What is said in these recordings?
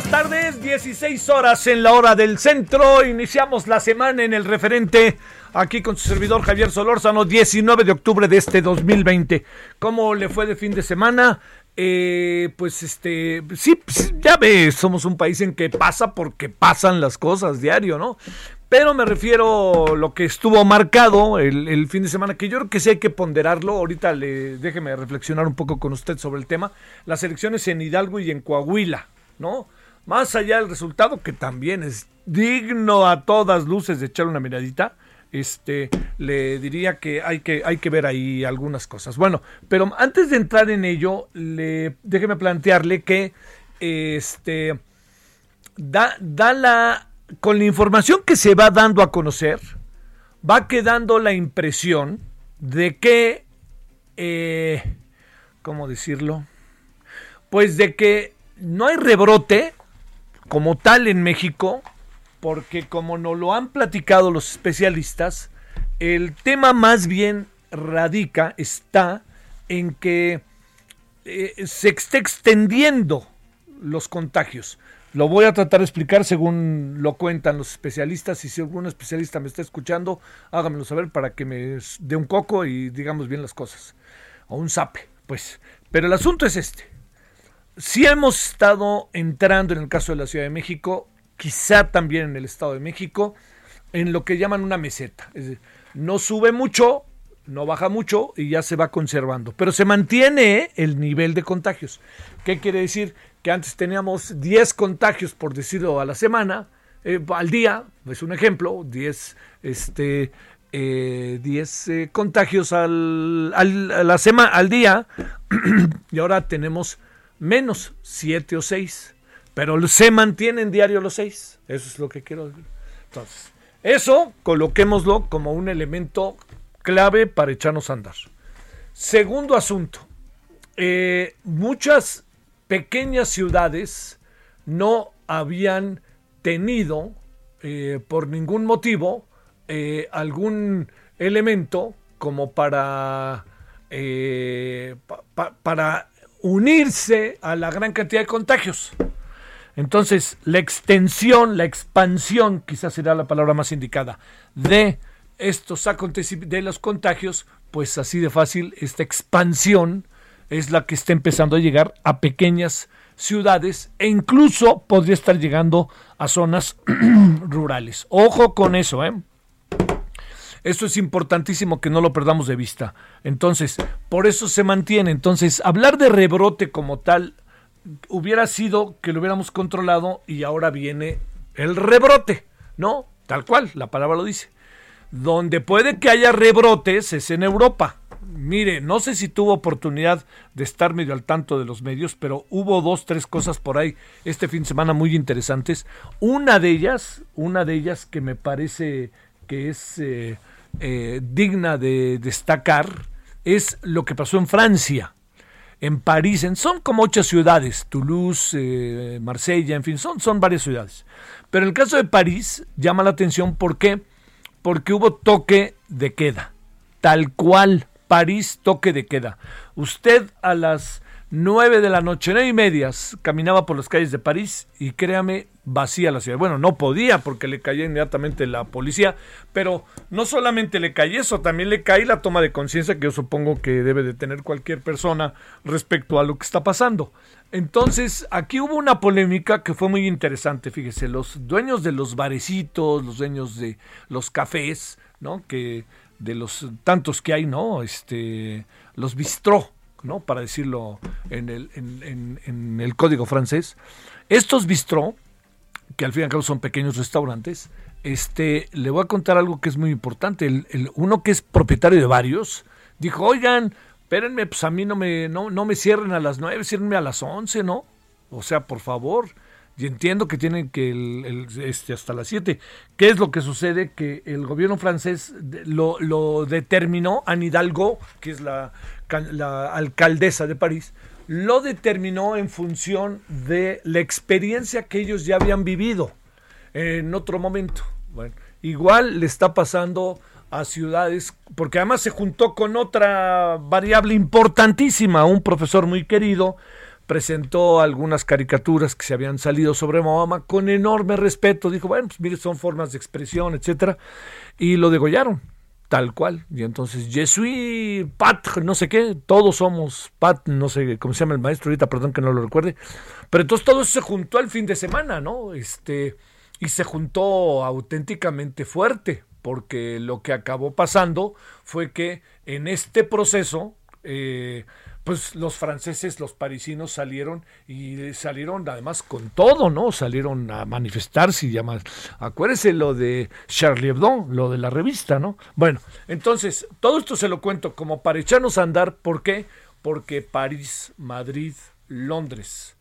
Buenas tardes, 16 horas en la hora del centro. Iniciamos la semana en el referente aquí con su servidor Javier Solórzano, 19 de octubre de este 2020. ¿Cómo le fue de fin de semana? Eh, pues este, sí, ya ves, somos un país en que pasa porque pasan las cosas diario, ¿no? Pero me refiero a lo que estuvo marcado el, el, fin de semana, que yo creo que sí hay que ponderarlo. Ahorita le, déjeme reflexionar un poco con usted sobre el tema. Las elecciones en Hidalgo y en Coahuila, ¿no? Más allá del resultado, que también es digno a todas luces de echar una miradita, este, le diría que hay que, hay que ver ahí algunas cosas. Bueno, pero antes de entrar en ello, le, déjeme plantearle que este, da, da la, con la información que se va dando a conocer, va quedando la impresión de que, eh, ¿cómo decirlo? Pues de que no hay rebrote como tal en México, porque como nos lo han platicado los especialistas, el tema más bien radica, está en que eh, se esté extendiendo los contagios. Lo voy a tratar de explicar según lo cuentan los especialistas y si algún especialista me está escuchando, hágamelo saber para que me dé un coco y digamos bien las cosas. O un zape, pues. Pero el asunto es este. Si hemos estado entrando en el caso de la Ciudad de México quizá también en el Estado de México, en lo que llaman una meseta. Es decir, no sube mucho, no baja mucho y ya se va conservando, pero se mantiene el nivel de contagios. ¿Qué quiere decir? Que antes teníamos 10 contagios, por decirlo, a la semana, eh, al día, es un ejemplo, 10 este, eh, 10 eh, contagios al, al, a la semana, al día, y ahora tenemos menos 7 o 6 pero se mantienen diario los seis. Eso es lo que quiero decir. Entonces, eso coloquémoslo como un elemento clave para echarnos a andar. Segundo asunto, eh, muchas pequeñas ciudades no habían tenido eh, por ningún motivo eh, algún elemento como para, pa, pa, para unirse a la gran cantidad de contagios. Entonces, la extensión, la expansión, quizás será la palabra más indicada, de estos acontecimientos, de los contagios, pues así de fácil, esta expansión es la que está empezando a llegar a pequeñas ciudades e incluso podría estar llegando a zonas rurales. Ojo con eso, ¿eh? Esto es importantísimo que no lo perdamos de vista. Entonces, por eso se mantiene. Entonces, hablar de rebrote como tal hubiera sido que lo hubiéramos controlado y ahora viene el rebrote, ¿no? Tal cual, la palabra lo dice. Donde puede que haya rebrotes es en Europa. Mire, no sé si tuvo oportunidad de estar medio al tanto de los medios, pero hubo dos, tres cosas por ahí este fin de semana muy interesantes. Una de ellas, una de ellas que me parece que es eh, eh, digna de destacar, es lo que pasó en Francia en París, en, son como ocho ciudades, Toulouse, eh, Marsella, en fin, son, son varias ciudades. Pero el caso de París llama la atención, ¿por qué? Porque hubo toque de queda, tal cual, París toque de queda. Usted a las nueve de la noche, nueve y medias, caminaba por las calles de París y créame, vacía la ciudad. Bueno, no podía porque le caía inmediatamente la policía, pero no solamente le cae eso, también le cae la toma de conciencia que yo supongo que debe de tener cualquier persona respecto a lo que está pasando. Entonces, aquí hubo una polémica que fue muy interesante, fíjese, los dueños de los barecitos, los dueños de los cafés, ¿no? Que de los tantos que hay, ¿no? Este, los bistró, ¿no? Para decirlo en el, en, el código francés. Estos bistró, que al fin y al cabo son pequeños restaurantes, este, le voy a contar algo que es muy importante. El, uno que es propietario de varios, dijo, oigan, espérenme, pues a mí no me, no, no me cierren a las nueve, ciérrenme a las once, ¿no? O sea, por favor. Y entiendo que tienen que el, este, hasta las 7. ¿Qué es lo que sucede? Que el gobierno francés lo, lo determinó, Anne Hidalgo, que es la, alcaldesa de París, lo determinó en función de la experiencia que ellos ya habían vivido en otro momento. Bueno, igual le está pasando a ciudades, porque además se juntó con otra variable importantísima, un profesor muy querido, presentó algunas caricaturas que se habían salido sobre Mahoma con enorme respeto, dijo, bueno, pues mire, son formas de expresión, etcétera, y lo degollaron, tal cual. Y entonces, Jesús, Pat, no sé qué, todos somos Pat, no sé cómo se llama el maestro ahorita, perdón que no lo recuerde, pero entonces todo eso se juntó al fin de semana, ¿no? Este, y se juntó auténticamente fuerte, porque lo que acabó pasando fue que en este proceso, eh, pues los franceses, los parisinos salieron y salieron además con todo, ¿no? Salieron a manifestarse y llamar. Acuérdese lo de Charlie Hebdo, lo de la revista, ¿no? Bueno, entonces, todo esto se lo cuento como para echarnos a andar. ¿Por qué? Porque París, Madrid, Londres,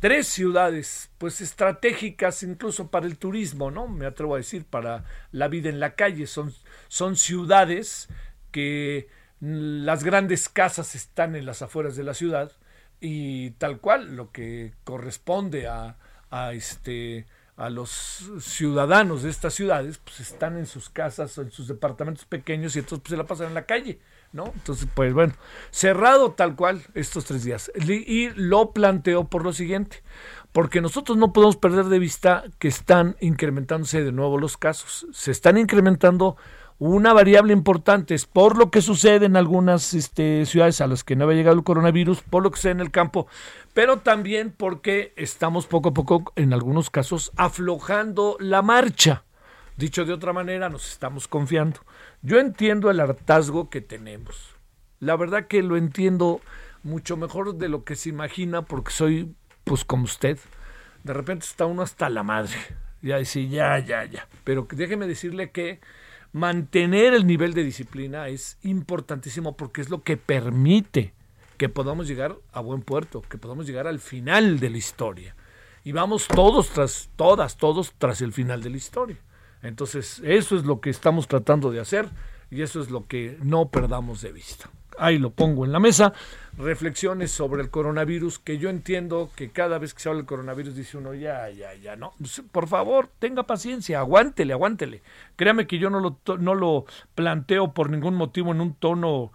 tres ciudades pues estratégicas incluso para el turismo, ¿no? Me atrevo a decir para la vida en la calle, son, son ciudades que las grandes casas están en las afueras de la ciudad y tal cual lo que corresponde a, a este a los ciudadanos de estas ciudades pues están en sus casas o en sus departamentos pequeños y entonces pues, se la pasan en la calle ¿no? Entonces, pues bueno, cerrado tal cual estos tres días. Y lo planteo por lo siguiente, porque nosotros no podemos perder de vista que están incrementándose de nuevo los casos. Se están incrementando una variable importante es por lo que sucede en algunas este, ciudades a las que no había llegado el coronavirus, por lo que sucede en el campo, pero también porque estamos poco a poco, en algunos casos, aflojando la marcha. Dicho de otra manera, nos estamos confiando. Yo entiendo el hartazgo que tenemos. La verdad que lo entiendo mucho mejor de lo que se imagina porque soy pues como usted. De repente está uno hasta la madre. Ya decir, ya, ya, ya. Pero déjeme decirle que mantener el nivel de disciplina es importantísimo porque es lo que permite que podamos llegar a buen puerto, que podamos llegar al final de la historia. Y vamos todos tras, todas, todos tras el final de la historia. Entonces, eso es lo que estamos tratando de hacer y eso es lo que no perdamos de vista. Ahí lo pongo en la mesa. Reflexiones sobre el coronavirus, que yo entiendo que cada vez que se habla del coronavirus dice uno, ya, ya, ya, no. Pues, por favor, tenga paciencia, aguántele, aguántele. Créame que yo no lo, no lo planteo por ningún motivo en un tono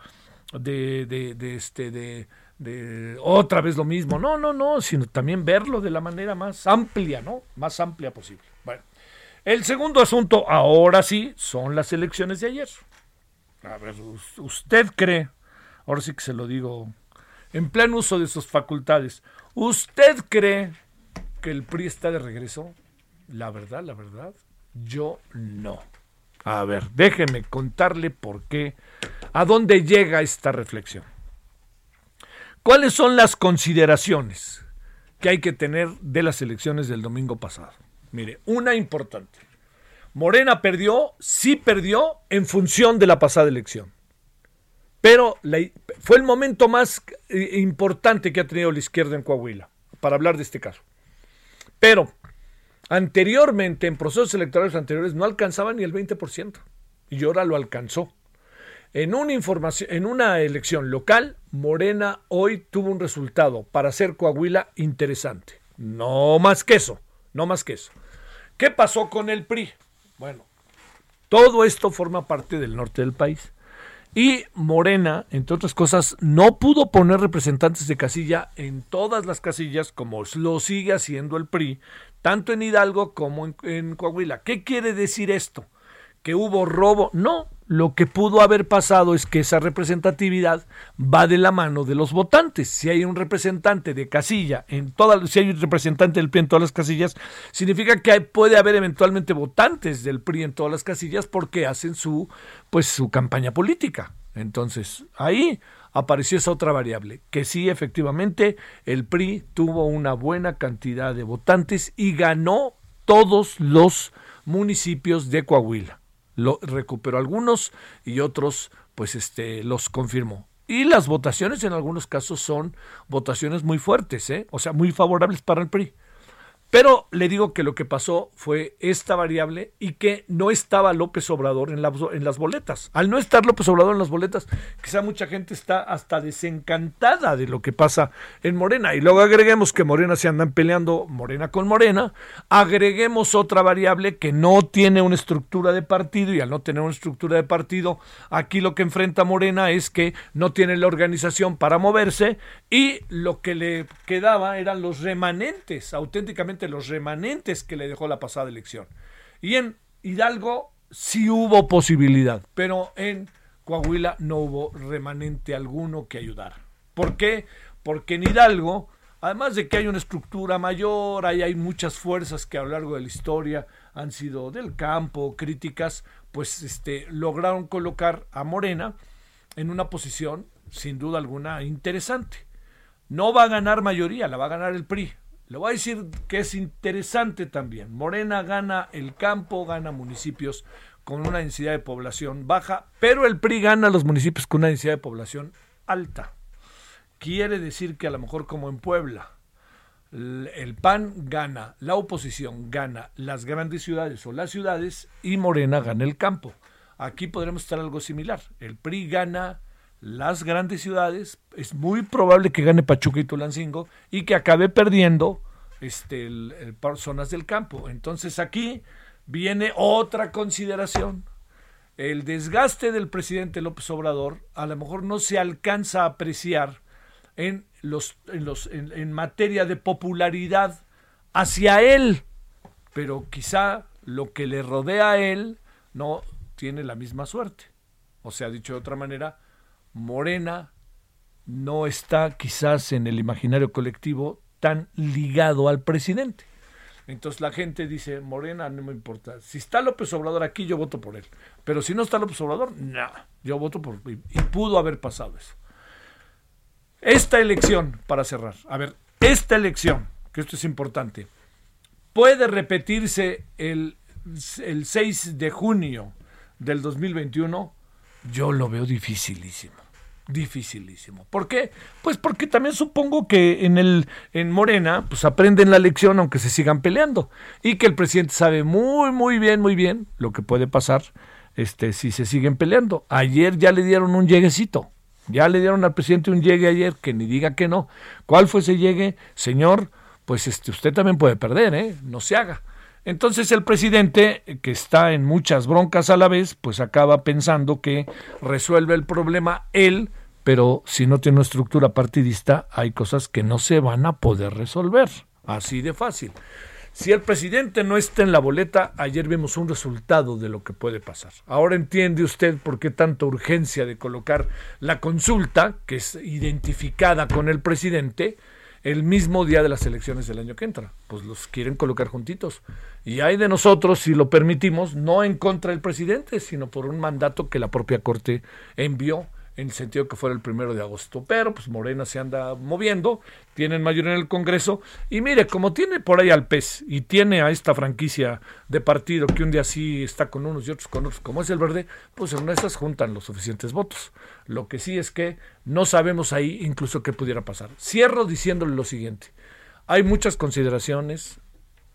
de, de, este, de, de otra vez lo mismo. No, no, no, sino también verlo de la manera más amplia, ¿no? Más amplia posible. Bueno. El segundo asunto, ahora sí, son las elecciones de ayer. A ver, usted cree, ahora sí que se lo digo, en pleno uso de sus facultades, ¿usted cree que el PRI está de regreso? La verdad, la verdad, yo no. A ver, déjeme contarle por qué, a dónde llega esta reflexión. ¿Cuáles son las consideraciones que hay que tener de las elecciones del domingo pasado? Mire, una importante. Morena perdió, sí perdió en función de la pasada elección. Pero fue el momento más eh, importante que ha tenido la izquierda en Coahuila, para hablar de este caso. Pero anteriormente, en procesos electorales anteriores, no alcanzaba ni el 20%. Y ahora lo alcanzó. En una, información, en una elección local, Morena hoy tuvo un resultado para hacer Coahuila interesante. No más que eso, no más que eso. ¿Qué pasó con el PRI? Bueno, todo esto forma parte del norte del país. Y Morena, entre otras cosas, no pudo poner representantes de casilla en todas las casillas como lo sigue haciendo el PRI, tanto en Hidalgo como en, en Coahuila. ¿Qué quiere decir esto? ¿Que hubo robo? No, lo que pudo haber pasado es que esa representatividad va de la mano de los votantes. Si hay un representante de casilla en todas, si hay un representante del PRI en todas las casillas, significa que puede haber eventualmente votantes del PRI en todas las casillas porque hacen su, pues, su campaña política. Entonces, ahí apareció esa otra variable, que sí, efectivamente, el PRI tuvo una buena cantidad de votantes y ganó todos los municipios de Coahuila lo recuperó algunos y otros pues este los confirmó. Y las votaciones en algunos casos son votaciones muy fuertes, ¿eh? o sea, muy favorables para el PRI. Pero le digo que lo que pasó fue esta variable y que no estaba López Obrador en, las boletas. Al no estar López Obrador en las boletas, quizá mucha gente está hasta desencantada de lo que pasa en Morena. Y luego agreguemos que Morena se andan peleando Morena con Morena. Agreguemos otra variable que no tiene una estructura de partido y al no tener una estructura de partido, aquí lo que enfrenta Morena es que no tiene la organización para moverse y lo que le quedaba eran los remanentes auténticamente los remanentes que le dejó la pasada elección. Y en Hidalgo sí hubo posibilidad, pero en Coahuila no hubo remanente alguno que ayudara. ¿Por qué? Porque en Hidalgo, además de que hay una estructura mayor, hay, hay muchas fuerzas que a lo largo de la historia han sido del campo, críticas, pues este, lograron colocar a Morena en una posición, sin duda alguna, interesante. No va a ganar mayoría, la va a ganar el PRI, le voy a decir que es interesante también. Morena gana el campo, gana municipios con una densidad de población baja, pero el PRI gana los municipios con una densidad de población alta. Quiere decir que a lo mejor como en Puebla, el PAN gana, la oposición gana las grandes ciudades o las ciudades y Morena gana el campo. Aquí podremos estar algo similar. El PRI gana las grandes ciudades, es muy probable que gane Pachuca y Tulancingo y que acabe perdiendo este, el, zonas del campo. Entonces aquí viene otra consideración. El desgaste del presidente López Obrador a lo mejor no se alcanza a apreciar en, los, en, los, en materia de popularidad hacia él, pero quizá lo que le rodea a él no tiene la misma suerte. O sea, dicho de otra manera, Morena no está quizás en el imaginario colectivo tan ligado al presidente. Entonces la gente dice, Morena no me importa. Si está López Obrador aquí, yo voto por él. Pero si no está López Obrador, no, yo voto por... Y pudo haber pasado eso. Esta elección, para cerrar, a ver, esta elección, que esto es importante, puede repetirse el, el 6 de junio del 2021, yo lo veo dificilísimo dificilísimo. ¿Por qué? Pues porque también supongo que en el en Morena pues aprenden la lección aunque se sigan peleando y que el presidente sabe muy muy bien muy bien lo que puede pasar este si se siguen peleando. Ayer ya le dieron un lleguecito. Ya le dieron al presidente un llegue ayer que ni diga que no. ¿Cuál fue ese llegue? Señor, pues este usted también puede perder, ¿eh? No se haga. Entonces el presidente, que está en muchas broncas a la vez, pues acaba pensando que resuelve el problema él, pero si no tiene una estructura partidista, hay cosas que no se van a poder resolver. Así de fácil. Si el presidente no está en la boleta, ayer vimos un resultado de lo que puede pasar. Ahora entiende usted por qué tanta urgencia de colocar la consulta, que es identificada con el presidente, el mismo día de las elecciones del año que entra. Pues los quieren colocar juntitos. Y hay de nosotros, si lo permitimos, no en contra del presidente, sino por un mandato que la propia Corte envió en el sentido que fuera el primero de agosto. Pero pues Morena se anda moviendo, tienen mayoría en el Congreso y mire, como tiene por ahí al PES y tiene a esta franquicia de partido que un día sí está con unos y otros con otros, como es el verde, pues en una de esas juntan los suficientes votos. Lo que sí es que no sabemos ahí incluso qué pudiera pasar. Cierro diciéndole lo siguiente. Hay muchas consideraciones.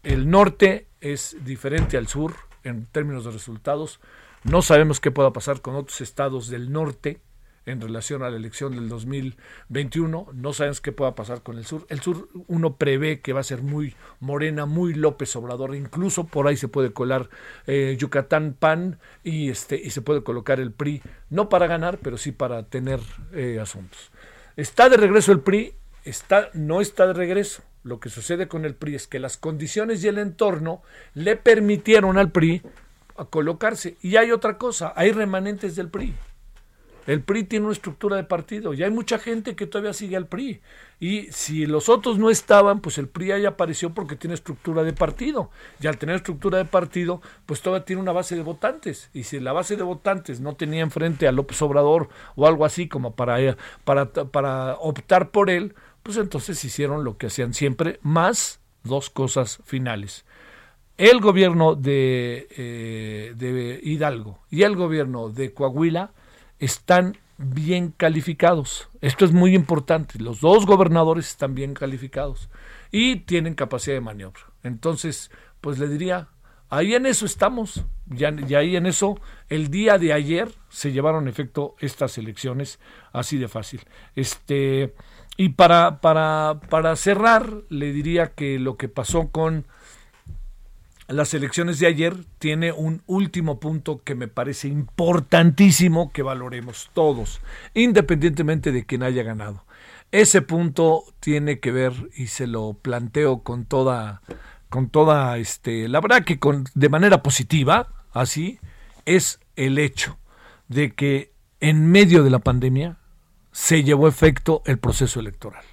El norte es diferente al sur en términos de resultados. No sabemos qué pueda pasar con otros estados del norte en relación a la elección del 2021. No sabemos qué pueda pasar con el sur. El sur uno prevé que va a ser muy morena, muy López Obrador. Incluso por ahí se puede colar eh, Yucatán PAN y, este, y se puede colocar el PRI, no para ganar, pero sí para tener eh, asuntos. Está de regreso el PRI, está, no está de regreso. Lo que sucede con el PRI es que las condiciones y el entorno le permitieron al PRI a colocarse. Y hay otra cosa, hay remanentes del PRI. El PRI tiene una estructura de partido y hay mucha gente que todavía sigue al PRI. Y si los otros no estaban, pues el PRI ahí apareció porque tiene estructura de partido. Y al tener estructura de partido, pues todavía tiene una base de votantes. Y si la base de votantes no tenía enfrente a López Obrador o algo así como para, para, para optar por él, pues entonces hicieron lo que hacían siempre, más dos cosas finales el gobierno de, eh, de, Hidalgo y el gobierno de Coahuila están bien calificados. Esto es muy importante. Los dos gobernadores están bien calificados y tienen capacidad de maniobra. Entonces, pues le diría, ahí en eso estamos. Y ahí en eso, el día de ayer se llevaron efecto estas elecciones así de fácil. Este, y para, para, para cerrar, le diría que lo que pasó con las elecciones de ayer tiene un último punto que me parece importantísimo que valoremos todos, independientemente de quién haya ganado. Ese punto tiene que ver y se lo planteo con toda con toda este, la verdad que con de manera positiva, así es el hecho de que en medio de la pandemia se llevó efecto el proceso electoral.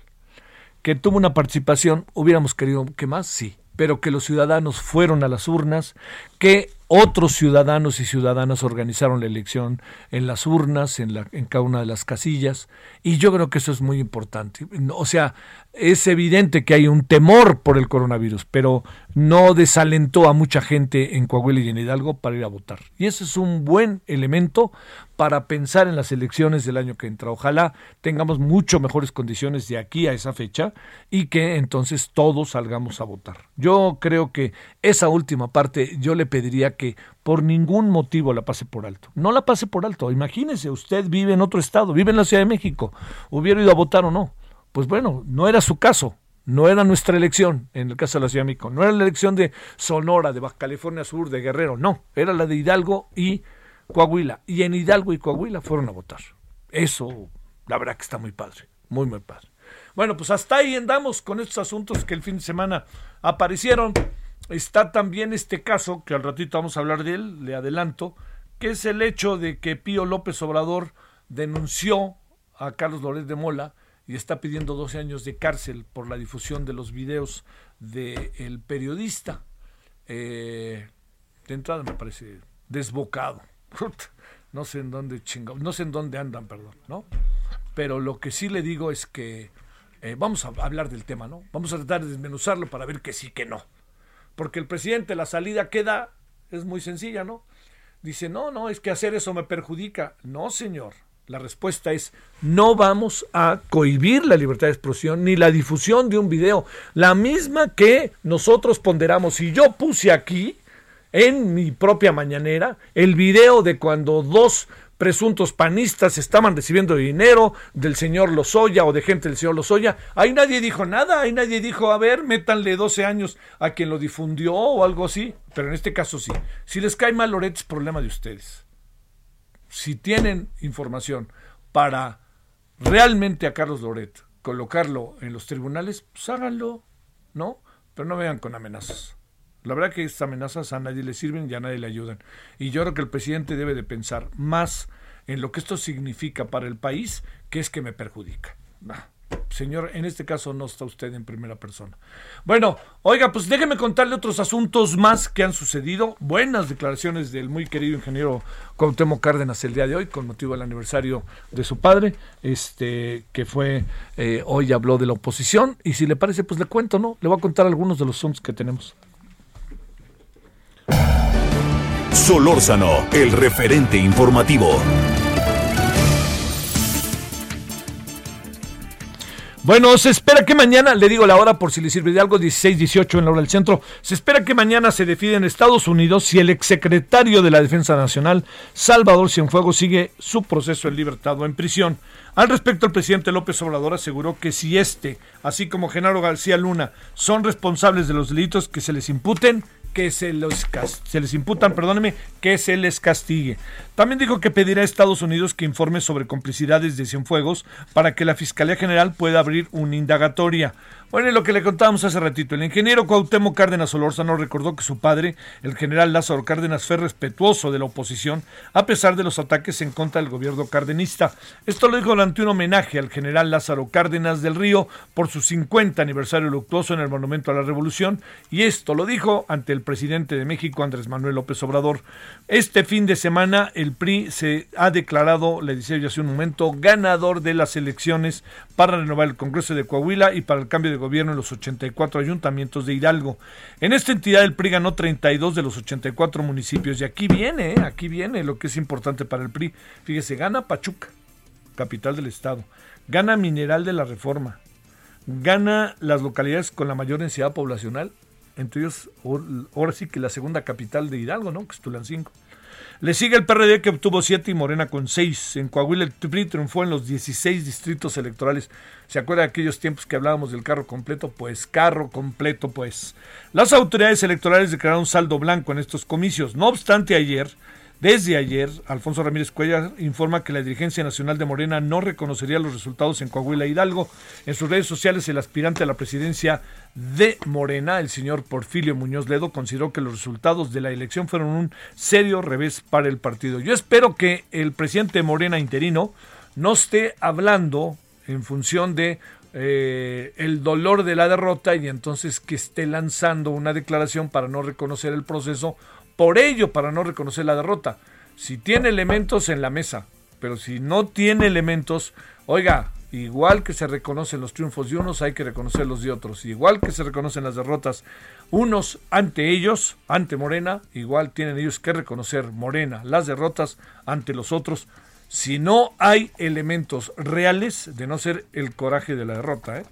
Que tuvo una participación, hubiéramos querido que más, sí, pero que los ciudadanos fueron a las urnas, que otros ciudadanos y ciudadanas organizaron la elección en las urnas, en, la, en cada una de las casillas, y yo creo que eso es muy importante. O sea, es evidente que hay un temor por el coronavirus, pero no desalentó a mucha gente en Coahuila y en Hidalgo para ir a votar. Y ese es un buen elemento para pensar en las elecciones del año que entra. Ojalá tengamos mucho mejores condiciones de aquí a esa fecha y que entonces todos salgamos a votar. Yo creo que esa última parte yo le pediría que por ningún motivo la pase por alto. No la pase por alto. Imagínese, usted vive en otro estado, vive en la Ciudad de México, hubiera ido a votar o no pues bueno, no era su caso, no era nuestra elección, en el caso de la Ciudad de México, no era la elección de Sonora, de Baja California Sur, de Guerrero, no, era la de Hidalgo y Coahuila. Y en Hidalgo y Coahuila fueron a votar. Eso, la verdad que está muy padre, muy, muy padre. Bueno, pues hasta ahí andamos con estos asuntos que el fin de semana aparecieron. Está también este caso, que al ratito vamos a hablar de él, le adelanto, que es el hecho de que Pío López Obrador denunció a Carlos Loret de Mola y está pidiendo 12 años de cárcel por la difusión de los videos del periodista. Eh, de entrada me parece desbocado. no sé en dónde chingado, no sé en dónde andan, perdón, ¿no? Pero lo que sí le digo es que eh, vamos a hablar del tema, ¿no? Vamos a tratar de desmenuzarlo para ver que sí, que no. Porque el presidente, la salida queda, es muy sencilla, ¿no? Dice, no, no, es que hacer eso me perjudica. No, señor. La respuesta es no vamos a cohibir la libertad de expresión ni la difusión de un video, la misma que nosotros ponderamos. Y yo puse aquí en mi propia mañanera el video de cuando dos presuntos panistas estaban recibiendo dinero del señor Lozoya o de gente del señor Lozoya. Ahí nadie dijo nada, ahí nadie dijo, a ver, métanle 12 años a quien lo difundió o algo así. Pero en este caso sí. Si les cae mal Loret es problema de ustedes si tienen información para realmente a Carlos Loret colocarlo en los tribunales, pues háganlo, ¿no? Pero no vean con amenazas. La verdad que estas amenazas a nadie le sirven y a nadie le ayudan. Y yo creo que el presidente debe de pensar más en lo que esto significa para el país, que es que me perjudica. Señor, en este caso no está usted en primera persona. Bueno, oiga, pues déjeme contarle otros asuntos más que han sucedido. Buenas declaraciones del muy querido ingeniero Cuauhtémoc Cárdenas el día de hoy, con motivo del aniversario de su padre, este, que fue, eh, hoy habló de la oposición. Y si le parece, pues le cuento, ¿no? Le voy a contar algunos de los asuntos que tenemos. Solórzano, el referente informativo. Bueno, se espera que mañana, le digo la hora por si le sirve de algo, 16-18 en la hora del centro, se espera que mañana se define en Estados Unidos si el exsecretario de la Defensa Nacional, Salvador Cienfuegos, sigue su proceso en libertad o en prisión. Al respecto, el presidente López Obrador aseguró que si este, así como Genaro García Luna, son responsables de los delitos que se les imputen, que se, les imputan, perdóneme, que se les castigue. También dijo que pedirá a Estados Unidos que informe sobre complicidades de Cienfuegos para que la Fiscalía General pueda abrir una indagatoria. Bueno, y lo que le contábamos hace ratito, el ingeniero Cuauhtémoc Cárdenas Solórzano recordó que su padre, el general Lázaro Cárdenas, fue respetuoso de la oposición a pesar de los ataques en contra del gobierno cardenista. Esto lo dijo durante un homenaje al general Lázaro Cárdenas del Río por su 50 aniversario luctuoso en el Monumento a la Revolución y esto lo dijo ante el presidente de México, Andrés Manuel López Obrador. Este fin de semana el PRI se ha declarado, le decía yo hace un momento, ganador de las elecciones para renovar el Congreso de Coahuila y para el cambio de gobierno en los 84 ayuntamientos de Hidalgo. En esta entidad el PRI ganó 32 de los 84 municipios y aquí viene, ¿eh? aquí viene lo que es importante para el PRI. Fíjese, gana Pachuca, capital del estado, gana Mineral de la Reforma, gana las localidades con la mayor densidad poblacional, entre ellos ahora sí que la segunda capital de Hidalgo, ¿no? Que es Tulancingo. Le sigue el PRD que obtuvo 7 y Morena con 6. En Coahuila el PRI triunfó en los 16 distritos electorales. ¿Se acuerda de aquellos tiempos que hablábamos del carro completo? Pues carro completo, pues. Las autoridades electorales declararon saldo blanco en estos comicios. No obstante, ayer desde ayer, Alfonso Ramírez Cuellar informa que la dirigencia nacional de Morena no reconocería los resultados en Coahuila Hidalgo. En sus redes sociales, el aspirante a la presidencia de Morena, el señor Porfirio Muñoz Ledo, consideró que los resultados de la elección fueron un serio revés para el partido. Yo espero que el presidente Morena interino no esté hablando en función de eh, el dolor de la derrota y entonces que esté lanzando una declaración para no reconocer el proceso por ello para no reconocer la derrota. Si tiene elementos en la mesa, pero si no tiene elementos, oiga, igual que se reconocen los triunfos de unos, hay que reconocer los de otros. Igual que se reconocen las derrotas unos ante ellos, ante Morena, igual tienen ellos que reconocer Morena las derrotas ante los otros. Si no hay elementos reales de no ser el coraje de la derrota, ¿eh?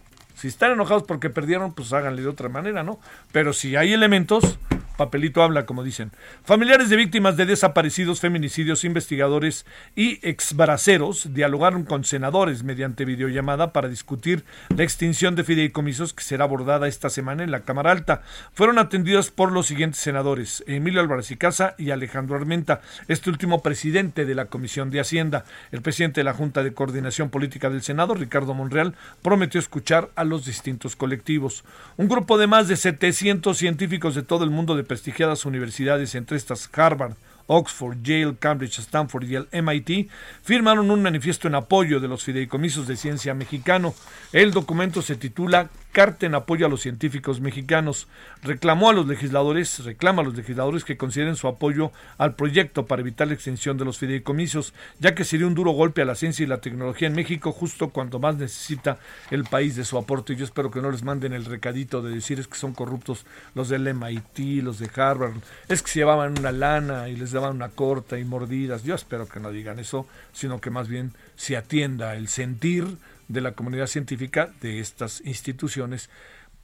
Si están enojados porque perdieron, pues háganle de otra manera, ¿no? Pero si hay elementos, papelito habla, como dicen. Familiares de víctimas de desaparecidos, feminicidios, investigadores y exbraceros dialogaron con senadores mediante videollamada para discutir la extinción de fideicomisos que será abordada esta semana en la Cámara Alta. Fueron atendidos por los siguientes senadores, Emilio Álvarez y Casa y Alejandro Armenta, este último presidente de la Comisión de Hacienda. El presidente de la Junta de Coordinación Política del Senado, Ricardo Monreal, prometió escuchar a los distintos colectivos. Un grupo de más de 700 científicos de todo el mundo de prestigiadas universidades, entre estas Harvard, Oxford, Yale, Cambridge, Stanford y el MIT, firmaron un manifiesto en apoyo de los fideicomisos de ciencia mexicano. El documento se titula Carta en apoyo a los científicos mexicanos. Reclamó a los legisladores, reclama a los legisladores que consideren su apoyo al proyecto para evitar la extensión de los fideicomisos, ya que sería un duro golpe a la ciencia y la tecnología en México justo cuando más necesita el país de su aporte. Yo espero que no les manden el recadito de decir es que son corruptos los del MIT, los de Harvard, es que se llevaban una lana y les daban una corta y mordidas. Yo espero que no digan eso, sino que más bien se atienda el sentir de la comunidad científica de estas instituciones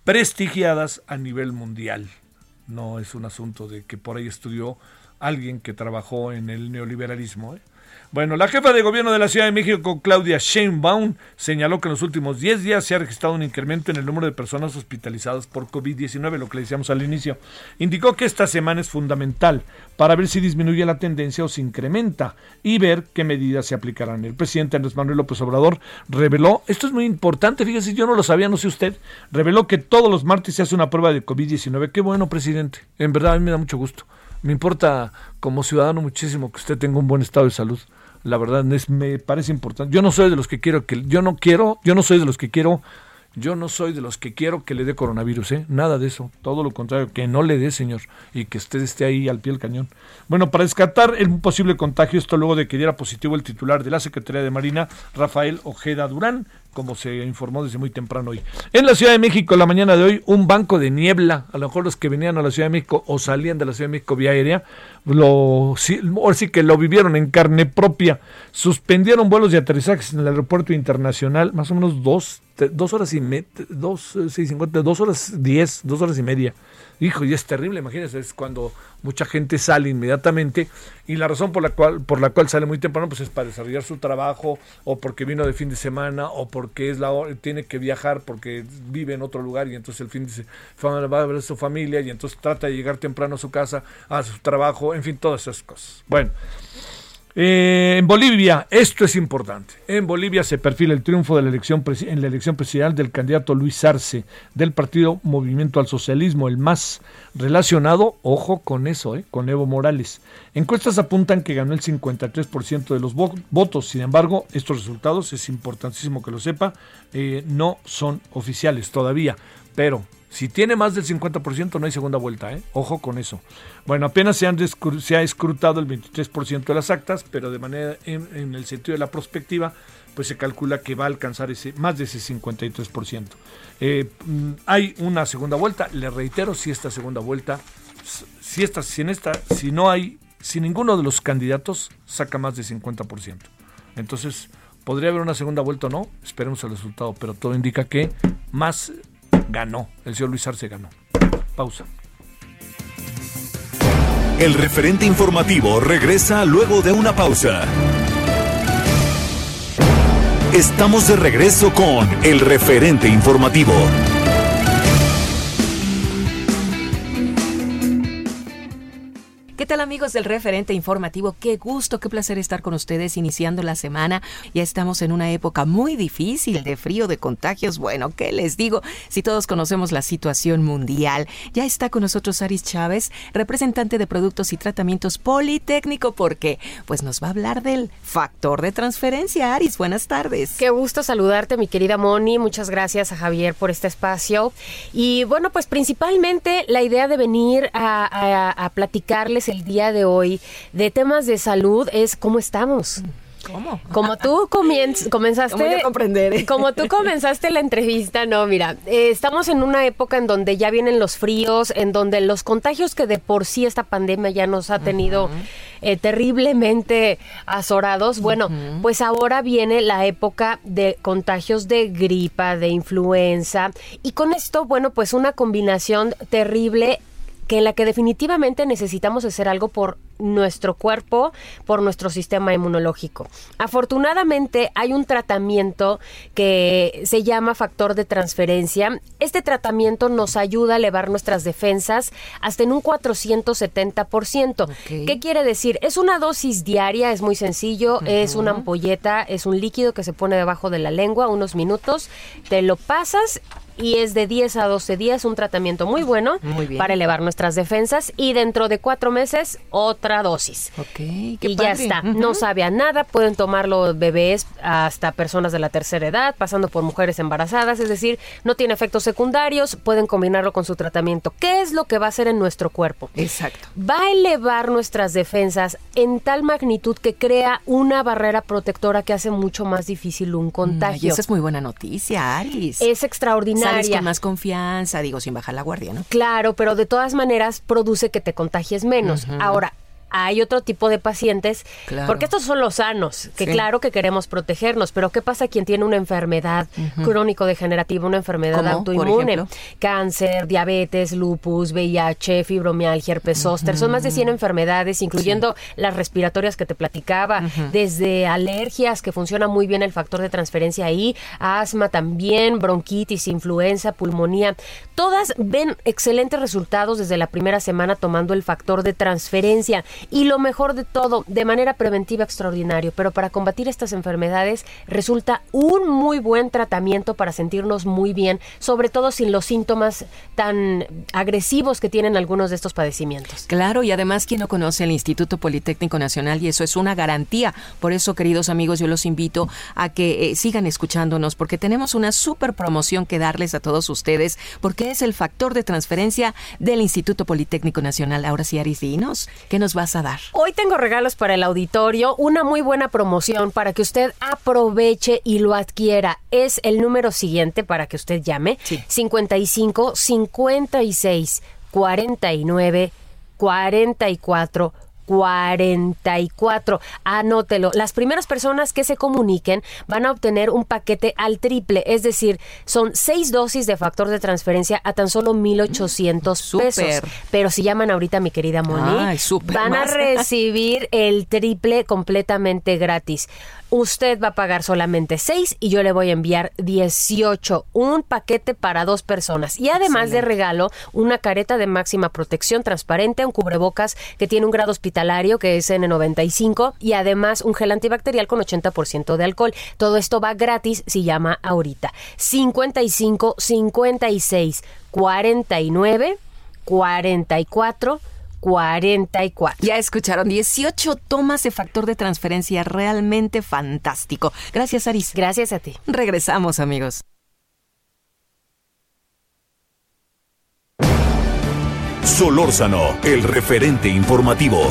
prestigiadas a nivel mundial. No es un asunto de que por ahí estudió alguien que trabajó en el neoliberalismo. ¿eh? Bueno, la jefa de gobierno de la Ciudad de México, Claudia Sheinbaum, señaló que en los últimos 10 días se ha registrado un incremento en el número de personas hospitalizadas por COVID-19, lo que le decíamos al inicio. Indicó que esta semana es fundamental para ver si disminuye la tendencia o se incrementa y ver qué medidas se aplicarán. El presidente Andrés Manuel López Obrador reveló, esto es muy importante, fíjese, yo no lo sabía, no sé usted, reveló que todos los martes se hace una prueba de COVID-19. Qué bueno, presidente. En verdad, a mí me da mucho gusto. Me importa como ciudadano muchísimo que usted tenga un buen estado de salud la verdad es, me parece importante. Yo no soy de los que quiero que yo no quiero, yo no soy de los que quiero yo no soy de los que quiero que le dé coronavirus, ¿eh? Nada de eso. Todo lo contrario, que no le dé, señor, y que usted esté ahí al pie del cañón. Bueno, para descartar el posible contagio, esto luego de que diera positivo el titular de la Secretaría de Marina, Rafael Ojeda Durán, como se informó desde muy temprano hoy. En la Ciudad de México, la mañana de hoy, un banco de niebla, a lo mejor los que venían a la Ciudad de México o salían de la Ciudad de México vía aérea, lo, sí, sí que lo vivieron en carne propia. Suspendieron vuelos de aterrizajes en el aeropuerto internacional, más o menos dos, dos horas y media, dos, eh, sí, cincuenta, dos horas diez, dos horas y media. Hijo, y es terrible, imagínense, es cuando mucha gente sale inmediatamente y la razón por la cual por la cual sale muy temprano pues es para desarrollar su trabajo o porque vino de fin de semana o porque es la tiene que viajar porque vive en otro lugar y entonces el fin de semana va a ver a su familia y entonces trata de llegar temprano a su casa, a su trabajo, en fin, todas esas cosas. Bueno, eh, en Bolivia, esto es importante. En Bolivia se perfila el triunfo de la elección en la elección presidencial del candidato Luis Arce del partido Movimiento al Socialismo, el más relacionado, ojo con eso, eh, con Evo Morales. Encuestas apuntan que ganó el 53% de los votos. Sin embargo, estos resultados, es importantísimo que lo sepa, eh, no son oficiales todavía. Pero si tiene más del 50% no hay segunda vuelta, ¿eh? Ojo con eso. Bueno, apenas se, han se ha escrutado el 23% de las actas, pero de manera en, el sentido de la prospectiva, pues se calcula que va a alcanzar ese más de ese 53%. Eh, mm, hay una segunda vuelta, le reitero, si esta segunda vuelta, si esta, si en esta, si no hay, si ninguno de los candidatos saca más de 50%. Entonces, podría haber una segunda vuelta o no, esperemos el resultado, pero todo indica que más ganó. El señor Luis Arce ganó. Pausa. El referente informativo regresa luego de una pausa. Estamos de regreso con el referente informativo. Tal amigos del referente informativo? Qué gusto, qué placer estar con ustedes iniciando la semana. Ya estamos en una época muy difícil de frío, de contagios. Bueno, ¿qué les digo? Si todos conocemos la situación mundial. Ya está con nosotros Aris Chávez, representante de Productos y Tratamientos Politécnico, porque pues nos va a hablar del factor de transferencia. Aris, buenas tardes. Qué gusto saludarte, mi querida Moni. Muchas gracias a Javier por este espacio. Y bueno, pues principalmente la idea de venir a, a platicarles el día de hoy de temas de salud es cómo estamos. ¿Cómo? Como tú comenzaste. comprender? ¿eh? Como tú comenzaste la entrevista, no, mira, eh, estamos en una época en donde ya vienen los fríos, en donde los contagios que de por sí esta pandemia ya nos ha tenido eh, terriblemente azorados. Bueno, pues ahora viene la época de contagios de gripa, de influenza, y con esto, bueno, pues una combinación terrible que en la que definitivamente necesitamos hacer algo por nuestro cuerpo, por nuestro sistema inmunológico. Afortunadamente hay un tratamiento que se llama factor de transferencia. Este tratamiento nos ayuda a elevar nuestras defensas hasta en un 470%. ¿Qué quiere decir? Es una dosis diaria, es muy sencillo, es una ampolleta, es un líquido que se pone debajo de la lengua unos minutos, te lo pasas y es de 10 a 12 días, un tratamiento muy bueno para elevar nuestras defensas y dentro de cuatro meses otra dosis. Ok, y ya está, no sabe a nada, pueden tomarlo bebés hasta personas de la tercera edad, pasando por mujeres embarazadas, es decir, no tiene efectos secundarios, pueden combinarlo con su tratamiento. ¿Qué es lo que va a hacer en nuestro cuerpo? Exacto. Va a elevar nuestras defensas en tal magnitud que crea una barrera protectora que hace mucho más difícil un contagio. y esa es muy buena noticia, Aris. Es extraordinario con más confianza, digo, sin bajar la guardia, ¿no? Claro, pero de todas maneras produce que te contagies menos. Ahora, hay otro tipo de pacientes, porque estos son los sanos, que claro que queremos protegernos, pero ¿qué pasa quien tiene una enfermedad crónico-degenerativa, una enfermedad autoinmune? Cáncer, diabetes, lupus, VIH, fibromialgia, herpes zóster, son más de 100 enfermedades, incluyendo las respiratorias que te platicaba, desde alergias, que funciona muy bien el factor de transferencia ahí, asma también, bronquitis, influenza, pulmonía, todas ven excelentes resultados desde la primera semana tomando el factor de transferencia y lo mejor de todo, de manera preventiva extraordinario, pero para combatir estas enfermedades resulta un muy buen tratamiento para sentirnos muy bien, sobre todo sin los síntomas tan agresivos que tienen algunos de estos padecimientos. Claro, y además quien no conoce el Instituto Politécnico Nacional y eso es una garantía. Por eso, queridos amigos, yo los invito a que eh, sigan escuchándonos porque tenemos una super promoción que darles a todos ustedes porque es el factor de transferencia del Instituto Politécnico Nacional. Ahora sí, Aris, dinos, ¿qué nos vas vas a dar? Hoy tengo regalos para el auditorio, una muy buena promoción para que usted aproveche y lo adquiera. Es el número siguiente para que usted llame. Sí. 55 56 49 44 44. Anótelo. Las primeras personas que se comuniquen van a obtener un paquete al triple, es decir, son seis dosis de factor de transferencia a tan solo 1,800 pesos. Pero si llaman ahorita, mi querida Moni, Ay, van a recibir el triple completamente gratis. Usted va a pagar solamente 6 y yo le voy a enviar 18. Un paquete para dos personas. Y además de regalo, una careta de máxima protección transparente, un cubrebocas que tiene un grado hospitalario que es N95 y además un gel antibacterial con 80% de alcohol. Todo esto va gratis si llama ahorita. 55 56 49 44 44. Ya escucharon 18 tomas de factor de transferencia realmente fantástico. Gracias, Aris. Gracias a ti. Regresamos, amigos. Solórzano, el referente informativo.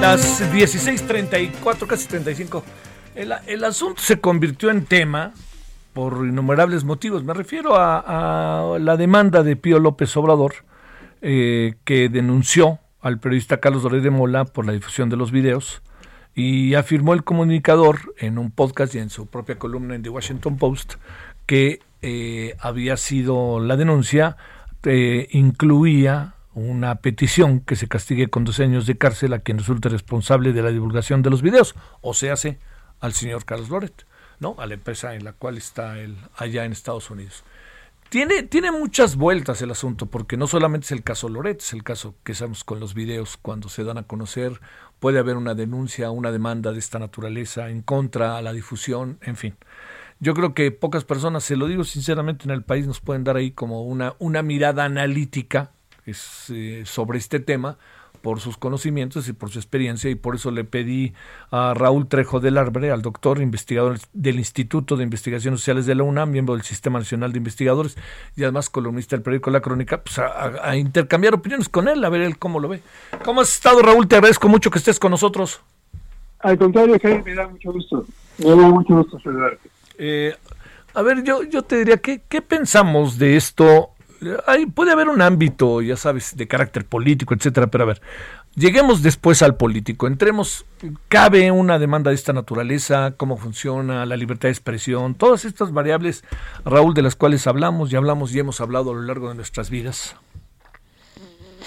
Las 16:34, casi 35. El, el asunto se convirtió en tema por innumerables motivos. Me refiero a, la demanda de Pío López Obrador, eh, que denunció al periodista Carlos Doré de Mola por la difusión de los videos y afirmó el comunicador en un podcast y en su propia columna en The Washington Post que eh, había sido la denuncia eh, incluía una petición que se castigue con dos años de cárcel a quien resulte responsable de la divulgación de los videos, o se hace al señor Carlos Loret, ¿no? A la empresa en la cual está él allá en Estados Unidos. Tiene, tiene muchas vueltas el asunto, porque no solamente es el caso Loret, es el caso que sabemos con los videos cuando se dan a conocer, puede haber una denuncia, una demanda de esta naturaleza en contra a la difusión, en fin. Yo creo que pocas personas, se lo digo sinceramente, en el país nos pueden dar ahí como una, una mirada analítica eh, sobre este tema por sus conocimientos y por su experiencia y por eso le pedí a Raúl Trejo del Arbre, al doctor investigador del Instituto de Investigaciones Sociales de la UNAM, miembro del Sistema Nacional de Investigadores y además columnista del periódico La Crónica, pues a, intercambiar opiniones con él, a ver él cómo lo ve. ¿Cómo has estado Raúl? Te agradezco mucho que estés con nosotros. Al contrario, Jaime, me da mucho gusto. Me da mucho gusto saludarte. Eh, a ver, yo, yo te diría, ¿qué, ¿qué pensamos de esto? Hay, puede haber un ámbito, ya sabes, de carácter político, etcétera, pero a ver, lleguemos después al político. Entremos, ¿cabe una demanda de esta naturaleza? ¿Cómo funciona la libertad de expresión? Todas estas variables, Raúl, de las cuales hablamos y hablamos y hemos hablado a lo largo de nuestras vidas.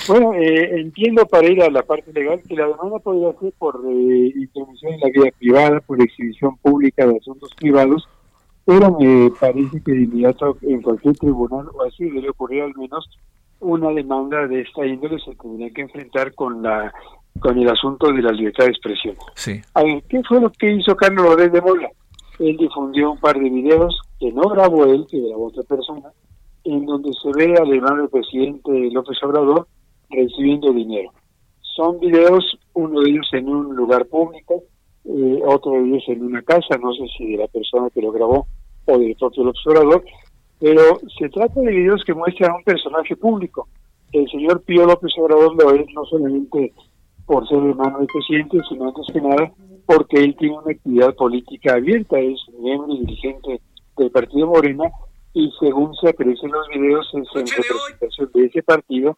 Bueno, eh, entiendo para ir a la parte legal que la demanda podría ser por eh, intervención en la vida privada, por exhibición pública de asuntos privados, pero me parece que de inmediato en cualquier tribunal, o así debe ocurrir al menos, una demanda de esta índole se tendría que enfrentar con la con el asunto de la libertad de expresión. Sí. A ver, ¿qué fue lo que hizo Carlos Rodríguez de Mola? Él difundió un par de videos que no grabó él, que grabó otra persona, en donde se ve al hermano del presidente López Obrador recibiendo dinero. Son videos, uno de ellos en un lugar público, eh, otro de ellos en una casa, no sé si de la persona que lo grabó o del propio López Obrador, pero se trata de videos que muestran a un personaje público. El señor Pío López Obrador lo es no solamente por ser hermano del presidente, sino antes que nada porque él tiene una actividad política abierta, es miembro y dirigente del partido Morena y según se aprecian los videos es en representación de ese partido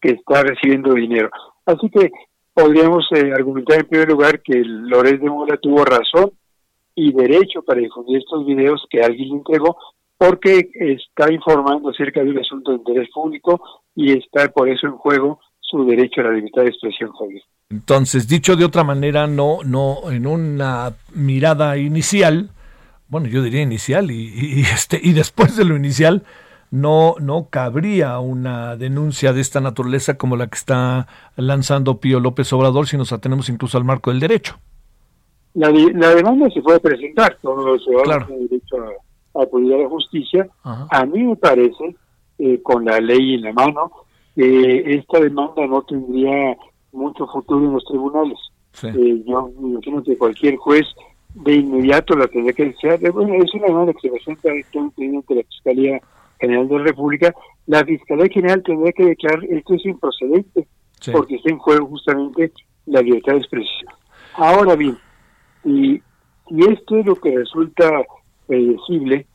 que está recibiendo dinero. Así que podríamos eh, argumentar en primer lugar que Loret de Mola tuvo razón y derecho para difundir estos videos que alguien le entregó porque está informando acerca de un asunto de interés público y está por eso en juego su derecho a la libertad de expresión, Javier. Entonces, dicho de otra manera, no, no, en una mirada inicial, bueno, yo diría inicial y, y, este, y después de lo inicial, no, no cabría una denuncia de esta naturaleza como la que está lanzando Pío López Obrador si nos atenemos incluso al marco del derecho. La, la demanda se puede presentar, todo se va Claro. a tener derecho a, a acudir a la justicia. Ajá. A mí me parece, eh, con la ley en la mano, que esta demanda no tendría mucho futuro en los tribunales. Sí. Eh, yo me imagino que cualquier juez de inmediato la tendría que desear. Bueno, es una demanda que se presenta ante la Fiscalía General de la República. La Fiscalía General tendría que declarar esto es improcedente, porque está en juego justamente la libertad de expresión. Ahora bien, y, y esto es lo que resulta predecible,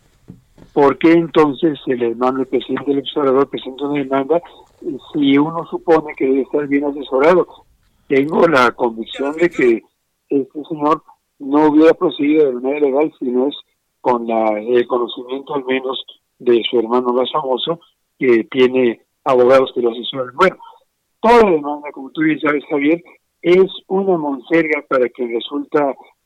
¿por qué entonces se le manda el presidente del observador presenta una demanda si uno supone que debe estar bien asesorado? Tengo la convicción de que este señor no hubiera procedido de manera legal si no es con la, el conocimiento al menos de su hermano más famoso, que tiene abogados que lo asesoran. Bueno, toda demanda, como tú bien sabes, Javier, es una monserga para quien resulta eh, eh, eh,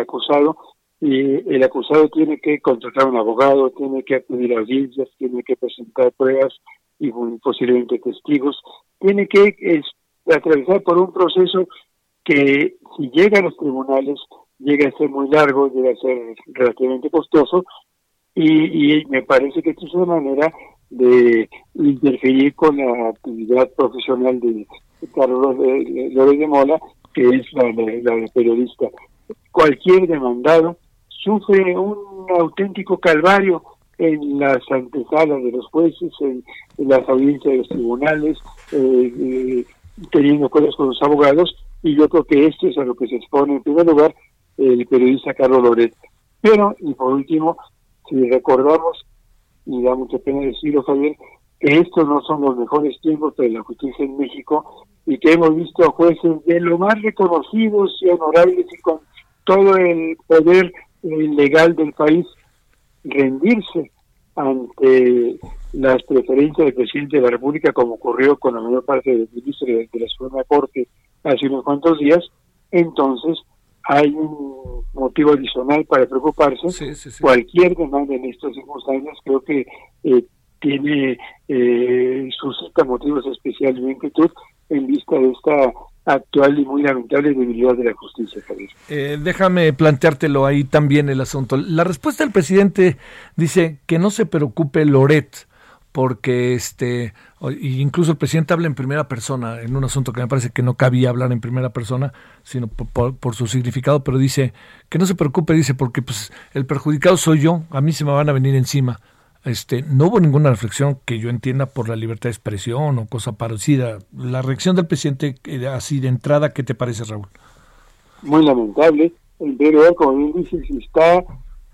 acusado y el acusado tiene que contratar un abogado, tiene que acudir a audiencias, tiene que presentar pruebas y posiblemente testigos, tiene que atravesar por un proceso que si llega a los tribunales llega a ser muy largo, llega a ser relativamente costoso y, me parece que esto es una manera de interferir con la actividad profesional de Carlos López de Mola, que es la, de periodista. Cualquier demandado sufre un auténtico calvario en las antesalas de los jueces, en, las audiencias de los tribunales, eh, eh, teniendo cosas con los abogados, y yo creo que esto es a lo que se expone en primer lugar el periodista Carlos Loret. Pero, y por último, si recordamos, y da mucha pena decirlo, Javier, que estos no son los mejores tiempos de la justicia en México y que hemos visto a jueces de lo más reconocidos y honorables y con todo el poder legal del país rendirse ante las preferencias del presidente de la República, como ocurrió con la mayor parte de los ministros de, la Suprema Corte hace unos cuantos días, entonces hay un motivo adicional para preocuparse. Cualquier demanda en estas circunstancias creo que eh, tiene, eh, suscita motivos especiales de inquietud en vista de esta actual y muy lamentable debilidad de la justicia, Javier. Eh, déjame planteártelo ahí también el asunto. La respuesta del presidente dice que no se preocupe Loret, porque este, incluso el presidente habla en primera persona, en un asunto que me parece que no cabía hablar en primera persona, sino por, su significado, pero dice que no se preocupe, dice, porque pues el perjudicado soy yo, a mí se me van a venir encima. Este, no hubo ninguna reflexión que yo entienda por la libertad de expresión o cosa parecida. La reacción del presidente eh, así de entrada, ¿qué te parece, Raúl? Muy lamentable. El ver como bien dice, se está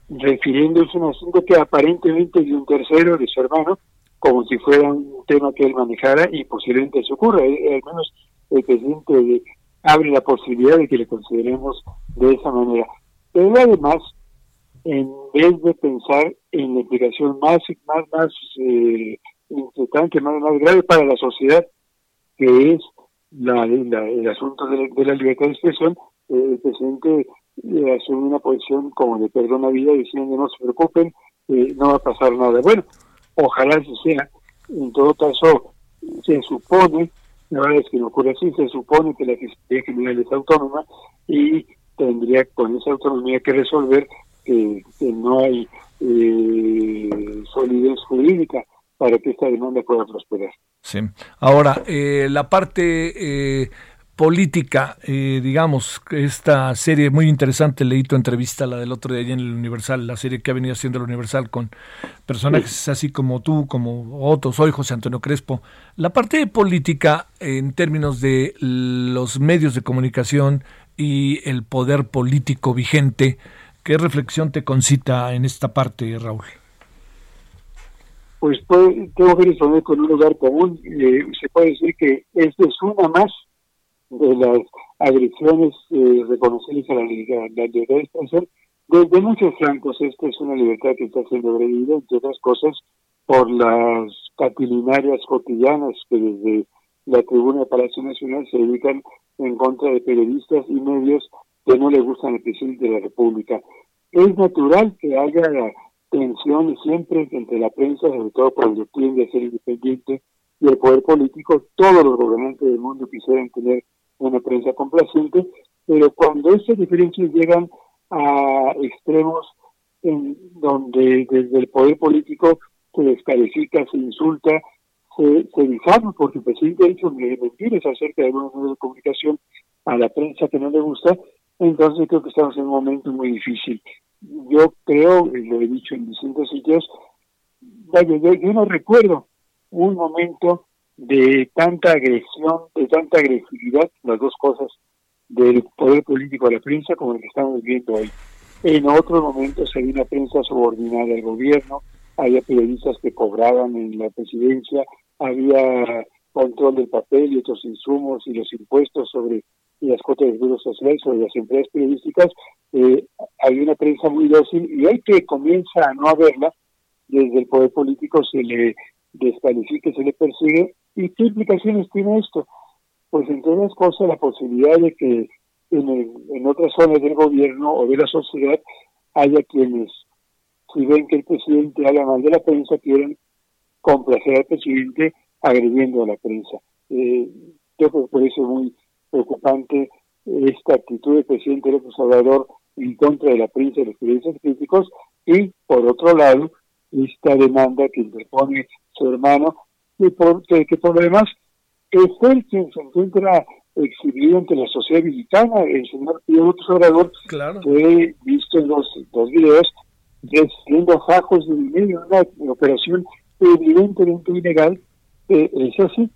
refiriéndose a un asunto que aparentemente es de un tercero, de su hermano, como si fuera un tema que él manejara y posiblemente se ocurra. Eh, al menos el presidente abre la posibilidad de que le consideremos de esa manera. Pero además, en vez de pensar en la implicación más, más, más eh, importante, más, más grave para la sociedad, que es la, el asunto de la, libertad de expresión, eh, el presidente eh, asume una posición como de perdón a vida diciendo no se preocupen, eh, no va a pasar nada. Bueno, ojalá se sea. En todo caso, se supone, la es que no ocurre así, se supone que la Fiscalía General es autónoma y tendría con esa autonomía que resolver que, no hay eh, solidez jurídica para que esta demanda pueda prosperar. Sí. Ahora, eh, la parte eh, política, eh, digamos, esta serie muy interesante, leí tu entrevista, la del otro día en el Universal, la serie que ha venido haciendo el Universal con personajes así como tú, como otros, soy José Antonio Crespo. La parte política en términos de los medios de comunicación y el poder político vigente, ¿Qué reflexión te concita en esta parte, Raúl? Pues, tengo que responder con un lugar común. Eh, se puede decir que esta es una más de las agresiones eh, reconocidas a la, libertad de expresión. Desde muchos flancos, esta es una libertad que está siendo agredida, entre otras cosas, por las catilinarias cotidianas que desde la tribuna de Palacio Nacional se dedican en contra de periodistas y medios que no le gustan al presidente de la República. Es natural que haya tensiones siempre entre la prensa, sobre todo cuando tiende a ser independiente, y el poder político. Todos los gobernantes del mundo quisieran tener una prensa complaciente, pero cuando esas diferencias llegan a extremos en donde desde el poder político se descalifica, se insulta, se, se porque el presidente ha dicho mentiras acerca de medios de comunicación a la prensa que no le gusta, Entonces creo que estamos en un momento muy difícil. Yo creo, lo he dicho en distintos sitios, vaya, yo, no recuerdo un momento de tanta agresión, de tanta agresividad, las dos cosas, del poder político a la prensa como el que estamos viendo hoy. En otros momentos había una prensa subordinada al gobierno, había periodistas que cobraban en la presidencia, había control del papel y otros insumos y los impuestos sobre las cuotas de seguro social, sobre las empresas periodísticas, eh, hay una prensa muy dócil y hay que comienza a no haberla, desde el poder político se le descalifique, se le persigue. ¿Y qué implicaciones tiene esto? Pues entre otras cosas la posibilidad de que en, en otras zonas del gobierno o de la sociedad haya quienes, si ven que el presidente habla mal de la prensa, quieren complacer al presidente agrediendo a la prensa. Eh, yo creo que por eso es muy preocupante esta actitud del presidente López Obrador en contra de la prensa y los periodistas críticos y, por otro lado, esta demanda que interpone su hermano, que por, que, por lo demás es él quien se encuentra exhibido ante la sociedad mexicana, el señor Pío López Obrador, claro. he visto en los dos videos, recibiendo fajos de dinero, una operación evidentemente ilegal, eh, eso sí,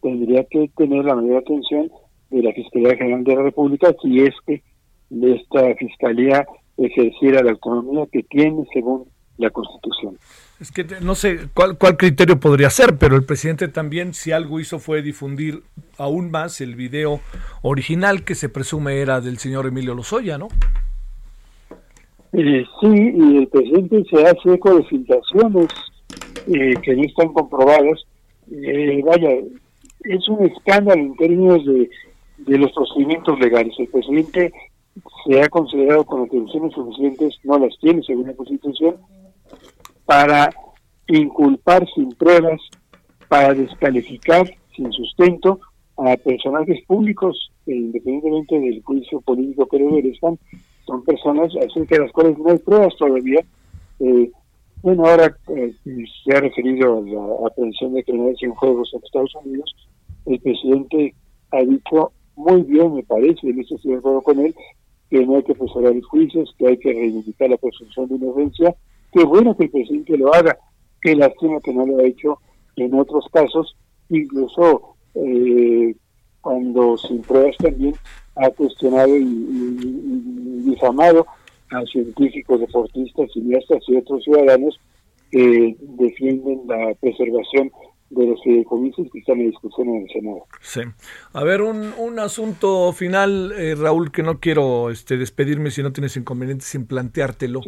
tendría que tener la mayor atención de la Fiscalía General de la República si es que esta Fiscalía ejerciera la autonomía que tiene según la Constitución. Es que no sé cuál, cuál criterio podría ser, pero el presidente también, si algo hizo, fue difundir aún más el video original que se presume era del señor Emilio Lozoya, ¿no? Eh, sí, y el presidente se hace eco de filtraciones eh, que no están comprobadas eh, vaya, es un escándalo en términos de, de los procedimientos legales. El presidente se ha considerado con atenciones suficientes, no las tiene según la Constitución, para inculpar sin pruebas, para descalificar sin sustento a personajes públicos, independientemente del juicio político que están, son personas acerca de las cuales no hay pruebas todavía. Eh, bueno, ahora eh, se ha referido a la aprehensión de criminales en juegos en Estados Unidos. El presidente ha dicho muy bien, me parece, en eso estoy de acuerdo con él, que no hay que preservar los juicios, que hay que reivindicar la presunción de inocencia. Qué bueno que el presidente lo haga, qué lástima que no lo ha hecho en otros casos, incluso eh, cuando sin pruebas también ha cuestionado y, y difamado a científicos, deportistas, cineastas y otros ciudadanos que defienden la preservación de los fideicomisos que están en discusión en el Senado. Sí. A ver, un, un asunto final, eh, Raúl, que no quiero este, despedirme si no tienes inconvenientes sin planteártelo.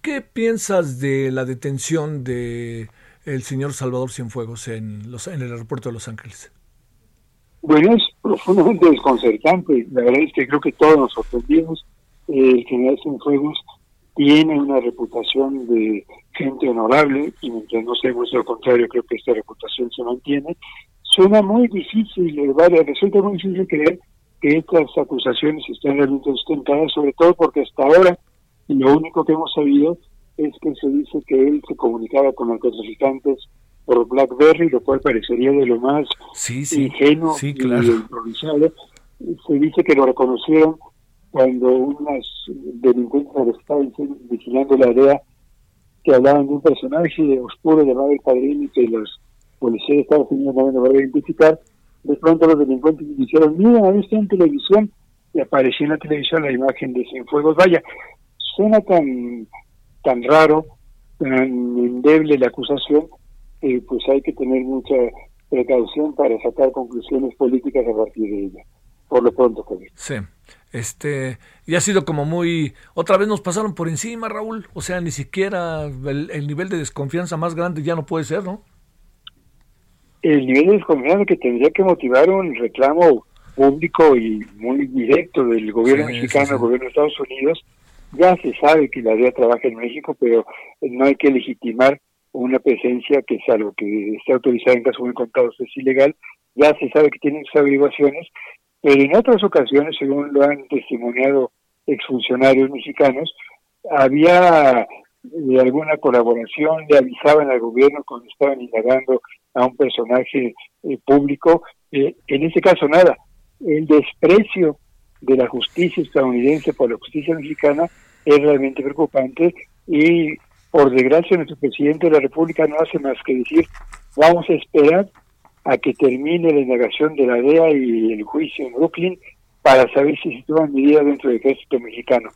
¿Qué piensas de la detención de el señor Salvador Cienfuegos en, los, en el aeropuerto de Los Ángeles? Bueno, es profundamente desconcertante. La verdad es que creo que todos nos sorprendimos el general Cienfuegos tiene una reputación de gente honorable y mientras no sea lo contrario creo que esta reputación se mantiene. Suena muy difícil eh, vale, resulta muy difícil creer que estas acusaciones están realmente sustentadas sobre todo porque hasta ahora lo único que hemos sabido es que se dice que él se comunicaba con narcotraficantes por BlackBerry, lo cual parecería de lo más ingenuo y improvisado. Se dice que lo reconocieron cuando unas delincuentes estaban vigilando la área que hablaban de un personaje oscuro llamado el padrino que los policías de Estados Unidos no van a identificar, de pronto los delincuentes dijeron, mira, está en televisión, y apareció en la televisión la imagen de Cienfuegos. Vaya, suena tan, tan raro, tan endeble la acusación, que pues hay que tener mucha precaución para sacar conclusiones políticas a partir de ella. Por lo pronto, Javier. Sí. Este, y ha sido como muy, otra vez nos pasaron por encima, Raúl, o sea, ni siquiera el, nivel de desconfianza más grande ya no puede ser, ¿no? El nivel de desconfianza que tendría que motivar un reclamo público y muy directo del gobierno mexicano, del gobierno de Estados Unidos, ya se sabe que la DEA trabaja en México, pero no hay que legitimar una presencia que, salvo que esté autorizada en caso muy contados, es ilegal, ya se sabe que tienen sus averiguaciones en otras ocasiones, según lo han testimoniado exfuncionarios mexicanos, había eh, alguna colaboración, le avisaban al gobierno cuando estaban indagando a un personaje eh, público. Eh, en ese caso, nada. El desprecio de la justicia estadounidense por la justicia mexicana es realmente preocupante y por desgracia nuestro presidente de la República no hace más que decir vamos a esperar a que termine la indagación de la DEA y el juicio en Brooklyn para saber si se toman medidas dentro del ejército mexicano.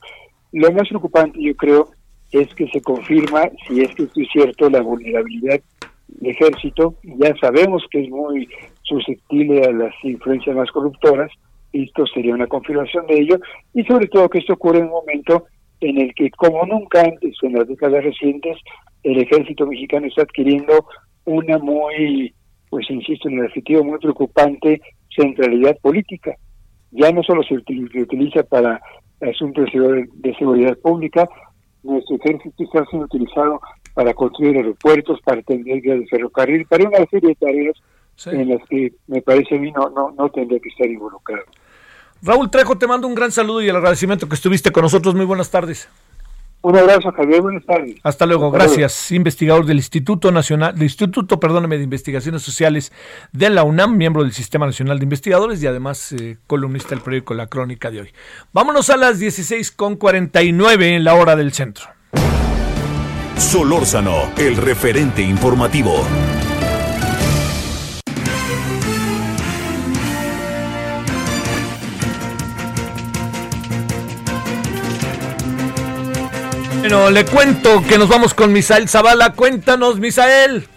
Lo más preocupante yo creo es que se confirma, si es que esto es cierto, la vulnerabilidad del ejército. Ya sabemos que es muy susceptible a las influencias más corruptoras, esto sería una confirmación de ello, y sobre todo que esto ocurre en un momento en el que, como nunca antes, en las décadas recientes, el ejército mexicano está adquiriendo una muy, pues insisto en el adjetivo, muy preocupante centralidad política. Ya no solo se utiliza para asuntos de seguridad pública, nuestro ejército está siendo utilizado para construir aeropuertos, para atender vías de ferrocarril, para una serie de tareas en las que me parece a mí no, no, no tendría que estar involucrado. Raúl Trejo, te mando un gran saludo y el agradecimiento que estuviste con nosotros. Muy buenas tardes. Un abrazo, Javier. Buenas tardes. Hasta luego. Gracias. Investigador del Instituto Nacional, del Instituto, perdóname, de Investigaciones Sociales de la UNAM, miembro del Sistema Nacional de Investigadores y además eh, columnista del periódico La Crónica de hoy. Vámonos a las 16.49 en la hora del centro. Solórzano, el referente informativo. Bueno, le cuento que nos vamos con Misael Zavala. Cuéntanos, Misael.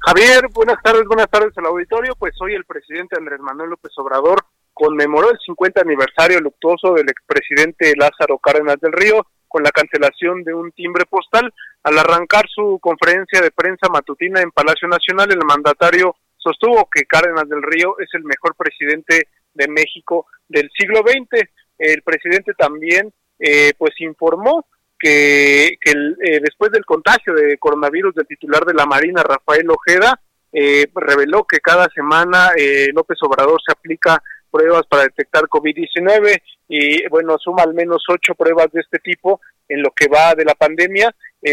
Javier, buenas tardes, buenas tardes al auditorio. Pues hoy el presidente Andrés Manuel López Obrador conmemoró el 50 aniversario luctuoso del expresidente Lázaro Cárdenas del Río con la cancelación de un timbre postal. Al arrancar su conferencia de prensa matutina en Palacio Nacional, el mandatario sostuvo que Cárdenas del Río es el mejor presidente de México del siglo XX. El presidente también eh, pues informó que, que eh, después del contagio de coronavirus del titular de la Marina, Rafael Ojeda, eh, reveló que cada semana eh, López Obrador se aplica pruebas para detectar COVID-19 y bueno, suma al menos ocho pruebas de este tipo en lo que va de la pandemia.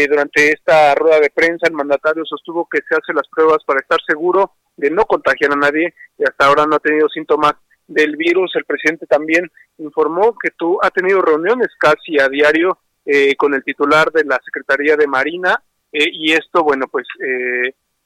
durante esta rueda de prensa el mandatario sostuvo que se hace las pruebas para estar seguro de no contagiar a nadie y hasta ahora no ha tenido síntomas del virus. El presidente también informó que tú ha tenido reuniones casi a diario eh, con el titular de la Secretaría de Marina eh, y esto, bueno, pues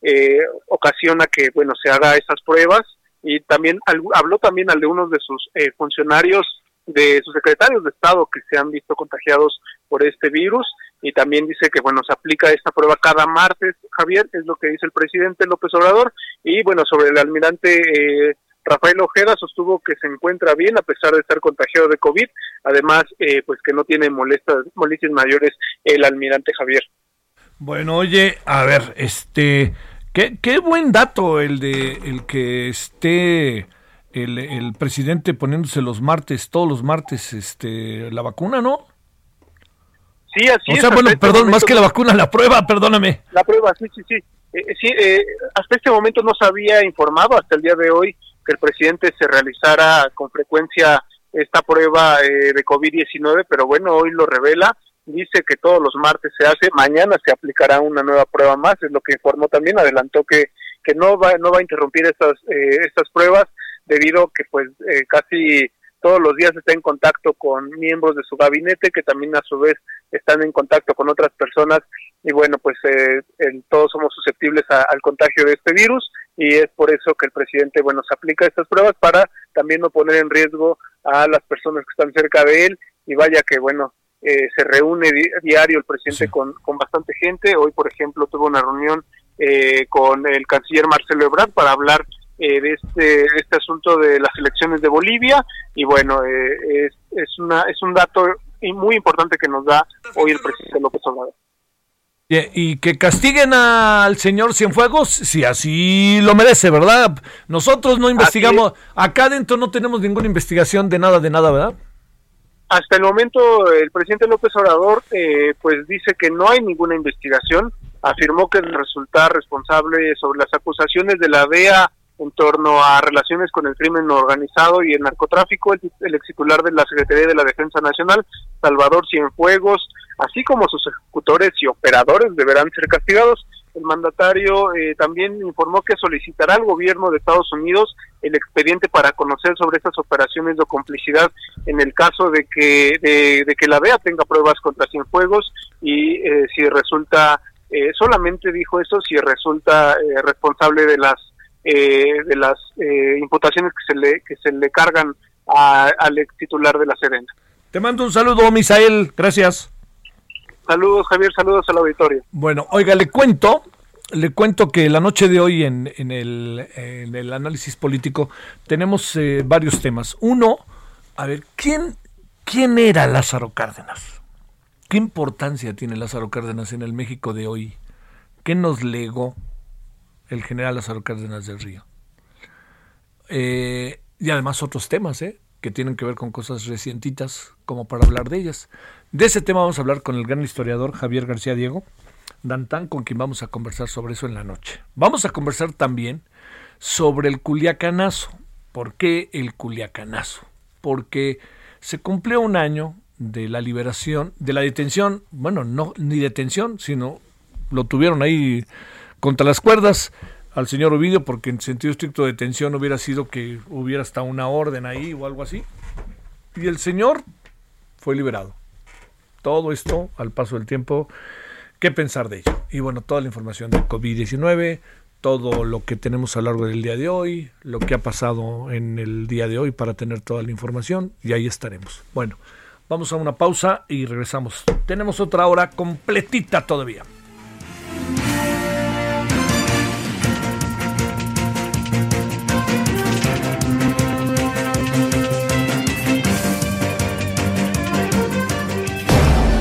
eh, ocasiona que, bueno, se haga esas pruebas y también habló también al de uno de sus funcionarios de sus secretarios de Estado que se han visto contagiados por este virus y también dice que bueno se aplica esta prueba cada martes. Javier es lo que dice el presidente López Obrador y bueno sobre el almirante Rafael Ojeda sostuvo que se encuentra bien a pesar de estar contagiado de COVID, además eh, pues que no tiene molestas, molestias mayores el almirante Javier. Bueno, oye, a ver, este, qué, qué buen dato el de el que esté el, el presidente poniéndose los martes, todos los martes, este, la vacuna, ¿no? Sí, así o sea, bueno, este perdón, más que la vacuna, la prueba, perdóname. La prueba, sí, sí, sí. Eh, sí, eh, hasta este momento no se había informado, hasta el día de hoy, que el presidente se realizara con frecuencia esta prueba eh, de COVID-19, pero bueno, hoy lo revela, dice que todos los martes se hace, mañana se aplicará una nueva prueba más, es lo que informó también, adelantó que, que no va no va a interrumpir estas eh, estas pruebas debido que pues eh, casi todos los días está en contacto con miembros de su gabinete que también a su vez están en contacto con otras personas y bueno pues eh, todos somos susceptibles al contagio de este virus y es por eso que el presidente bueno se aplica estas pruebas para también no poner en riesgo a las personas que están cerca de él. Y vaya que bueno eh, se reúne diario el presidente con, con bastante gente. Hoy por ejemplo tuvo una reunión eh, con el canciller Marcelo Ebrard para hablar eh, de este, este asunto de las elecciones de Bolivia. Y bueno eh, es, es una es un dato muy importante que nos da hoy el presidente López Obrador y que castiguen al señor Cienfuegos si así lo merece, ¿verdad? Nosotros no investigamos, acá adentro no tenemos ninguna investigación de nada, de nada, ¿verdad? Hasta el momento el presidente López Obrador eh, pues dice que no hay ninguna investigación, afirmó que resultar responsable sobre las acusaciones de la DEA en torno a relaciones con el crimen organizado y el narcotráfico. El, el ex titular de la Secretaría de la Defensa Nacional, Salvador Cienfuegos, así como sus ejecutores y operadores deberán ser castigados. El mandatario eh, también informó que solicitará al gobierno de Estados Unidos el expediente para conocer sobre estas operaciones de complicidad en el caso de que de, que la DEA tenga pruebas contra Cienfuegos y eh, si resulta eh, solamente dijo eso si resulta responsable de las de las imputaciones que se le que se le cargan al ex titular de la Serena. Te mando un saludo, Misael. Gracias. Saludos, Javier, saludos al auditorio. Bueno, oiga, le cuento, le cuento que la noche de hoy en, en, el, en el, análisis político tenemos eh, varios temas. Uno, a ver, ¿quién, ¿quién era Lázaro Cárdenas? ¿Qué importancia tiene Lázaro Cárdenas en el México de hoy? ¿Qué nos legó el general Lázaro Cárdenas del Río? Eh, y además otros temas, ¿eh? que tienen que ver con cosas recientitas como para hablar de ellas. De ese tema vamos a hablar con el gran historiador Javier García Diego Dantán, con quien vamos a conversar sobre eso en la noche. Vamos a conversar también sobre el culiacanazo. ¿Por qué el culiacanazo? Porque se cumplió un año de la liberación, de la detención, bueno, no ni detención, sino lo tuvieron ahí contra las cuerdas al señor Ovidio porque en sentido estricto de detención hubiera sido que hubiera hasta una orden ahí o algo así. Y el señor fue liberado. Todo esto al paso del tiempo, ¿qué pensar de ello? Y bueno, toda la información de COVID-19, todo lo que tenemos a lo largo del día de hoy, lo que ha pasado en el día de hoy para tener toda la información y ahí estaremos. Bueno, vamos a una pausa y regresamos. Tenemos otra hora completita todavía.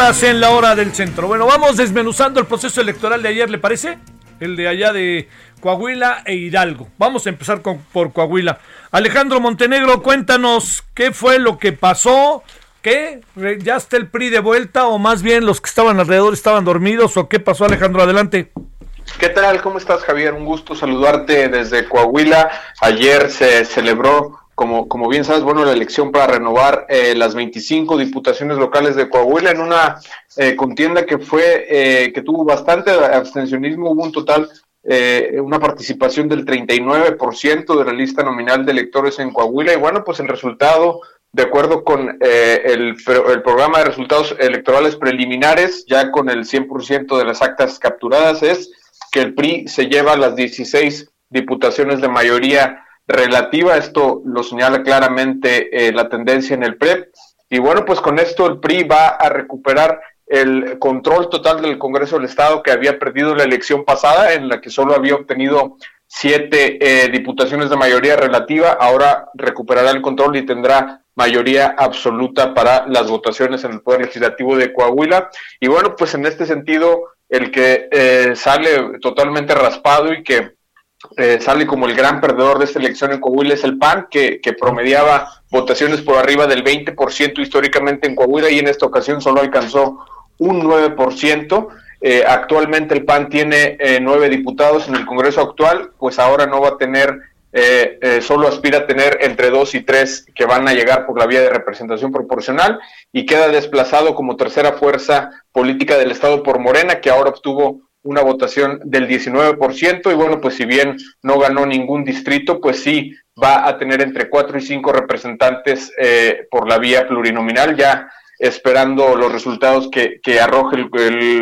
En la hora del centro. Bueno, vamos desmenuzando el proceso electoral de ayer, ¿le parece? El de allá de Coahuila e Hidalgo. Vamos a empezar con, por Coahuila. Alejandro Montenegro, cuéntanos qué fue lo que pasó. ¿Qué? ¿Ya está el PRI de vuelta o más bien los que estaban alrededor estaban dormidos o qué pasó Alejandro? Adelante. ¿Qué tal? ¿Cómo estás Javier? Un gusto saludarte desde Coahuila. Ayer se celebró como, como bien sabes, bueno, la elección para renovar eh, las 25 diputaciones locales de Coahuila en una eh, contienda que fue, eh, que tuvo bastante abstencionismo, hubo un total, una participación del 39% de la lista nominal de electores en Coahuila. Y bueno, pues el resultado, de acuerdo con el, el programa de resultados electorales preliminares, ya con el 100% de las actas capturadas, es que el PRI se lleva las 16 diputaciones de mayoría relativa. Esto lo señala claramente eh, la tendencia en el PREP. Y bueno, pues con esto el PRI va a recuperar el control total del Congreso del Estado que había perdido la elección pasada, en la que solo había obtenido siete eh, diputaciones de mayoría relativa. Ahora recuperará el control y tendrá mayoría absoluta para las votaciones en el Poder Legislativo de Coahuila. Y bueno, pues en este sentido, el que eh, sale totalmente raspado y que eh, sale como el gran perdedor de esta elección en Coahuila es el PAN, que, promediaba votaciones por arriba del 20% históricamente en Coahuila y en esta ocasión solo alcanzó un 9%. Eh, actualmente el PAN tiene eh, nueve diputados en el Congreso actual, pues ahora no va a tener, solo aspira a tener entre dos y tres que van a llegar por la vía de representación proporcional y queda desplazado como tercera fuerza política del Estado por Morena, que ahora obtuvo una votación del 19% y bueno, pues si bien no ganó ningún distrito, pues sí va a tener entre cuatro y cinco representantes eh, por la vía plurinominal, ya esperando los resultados que, que arroje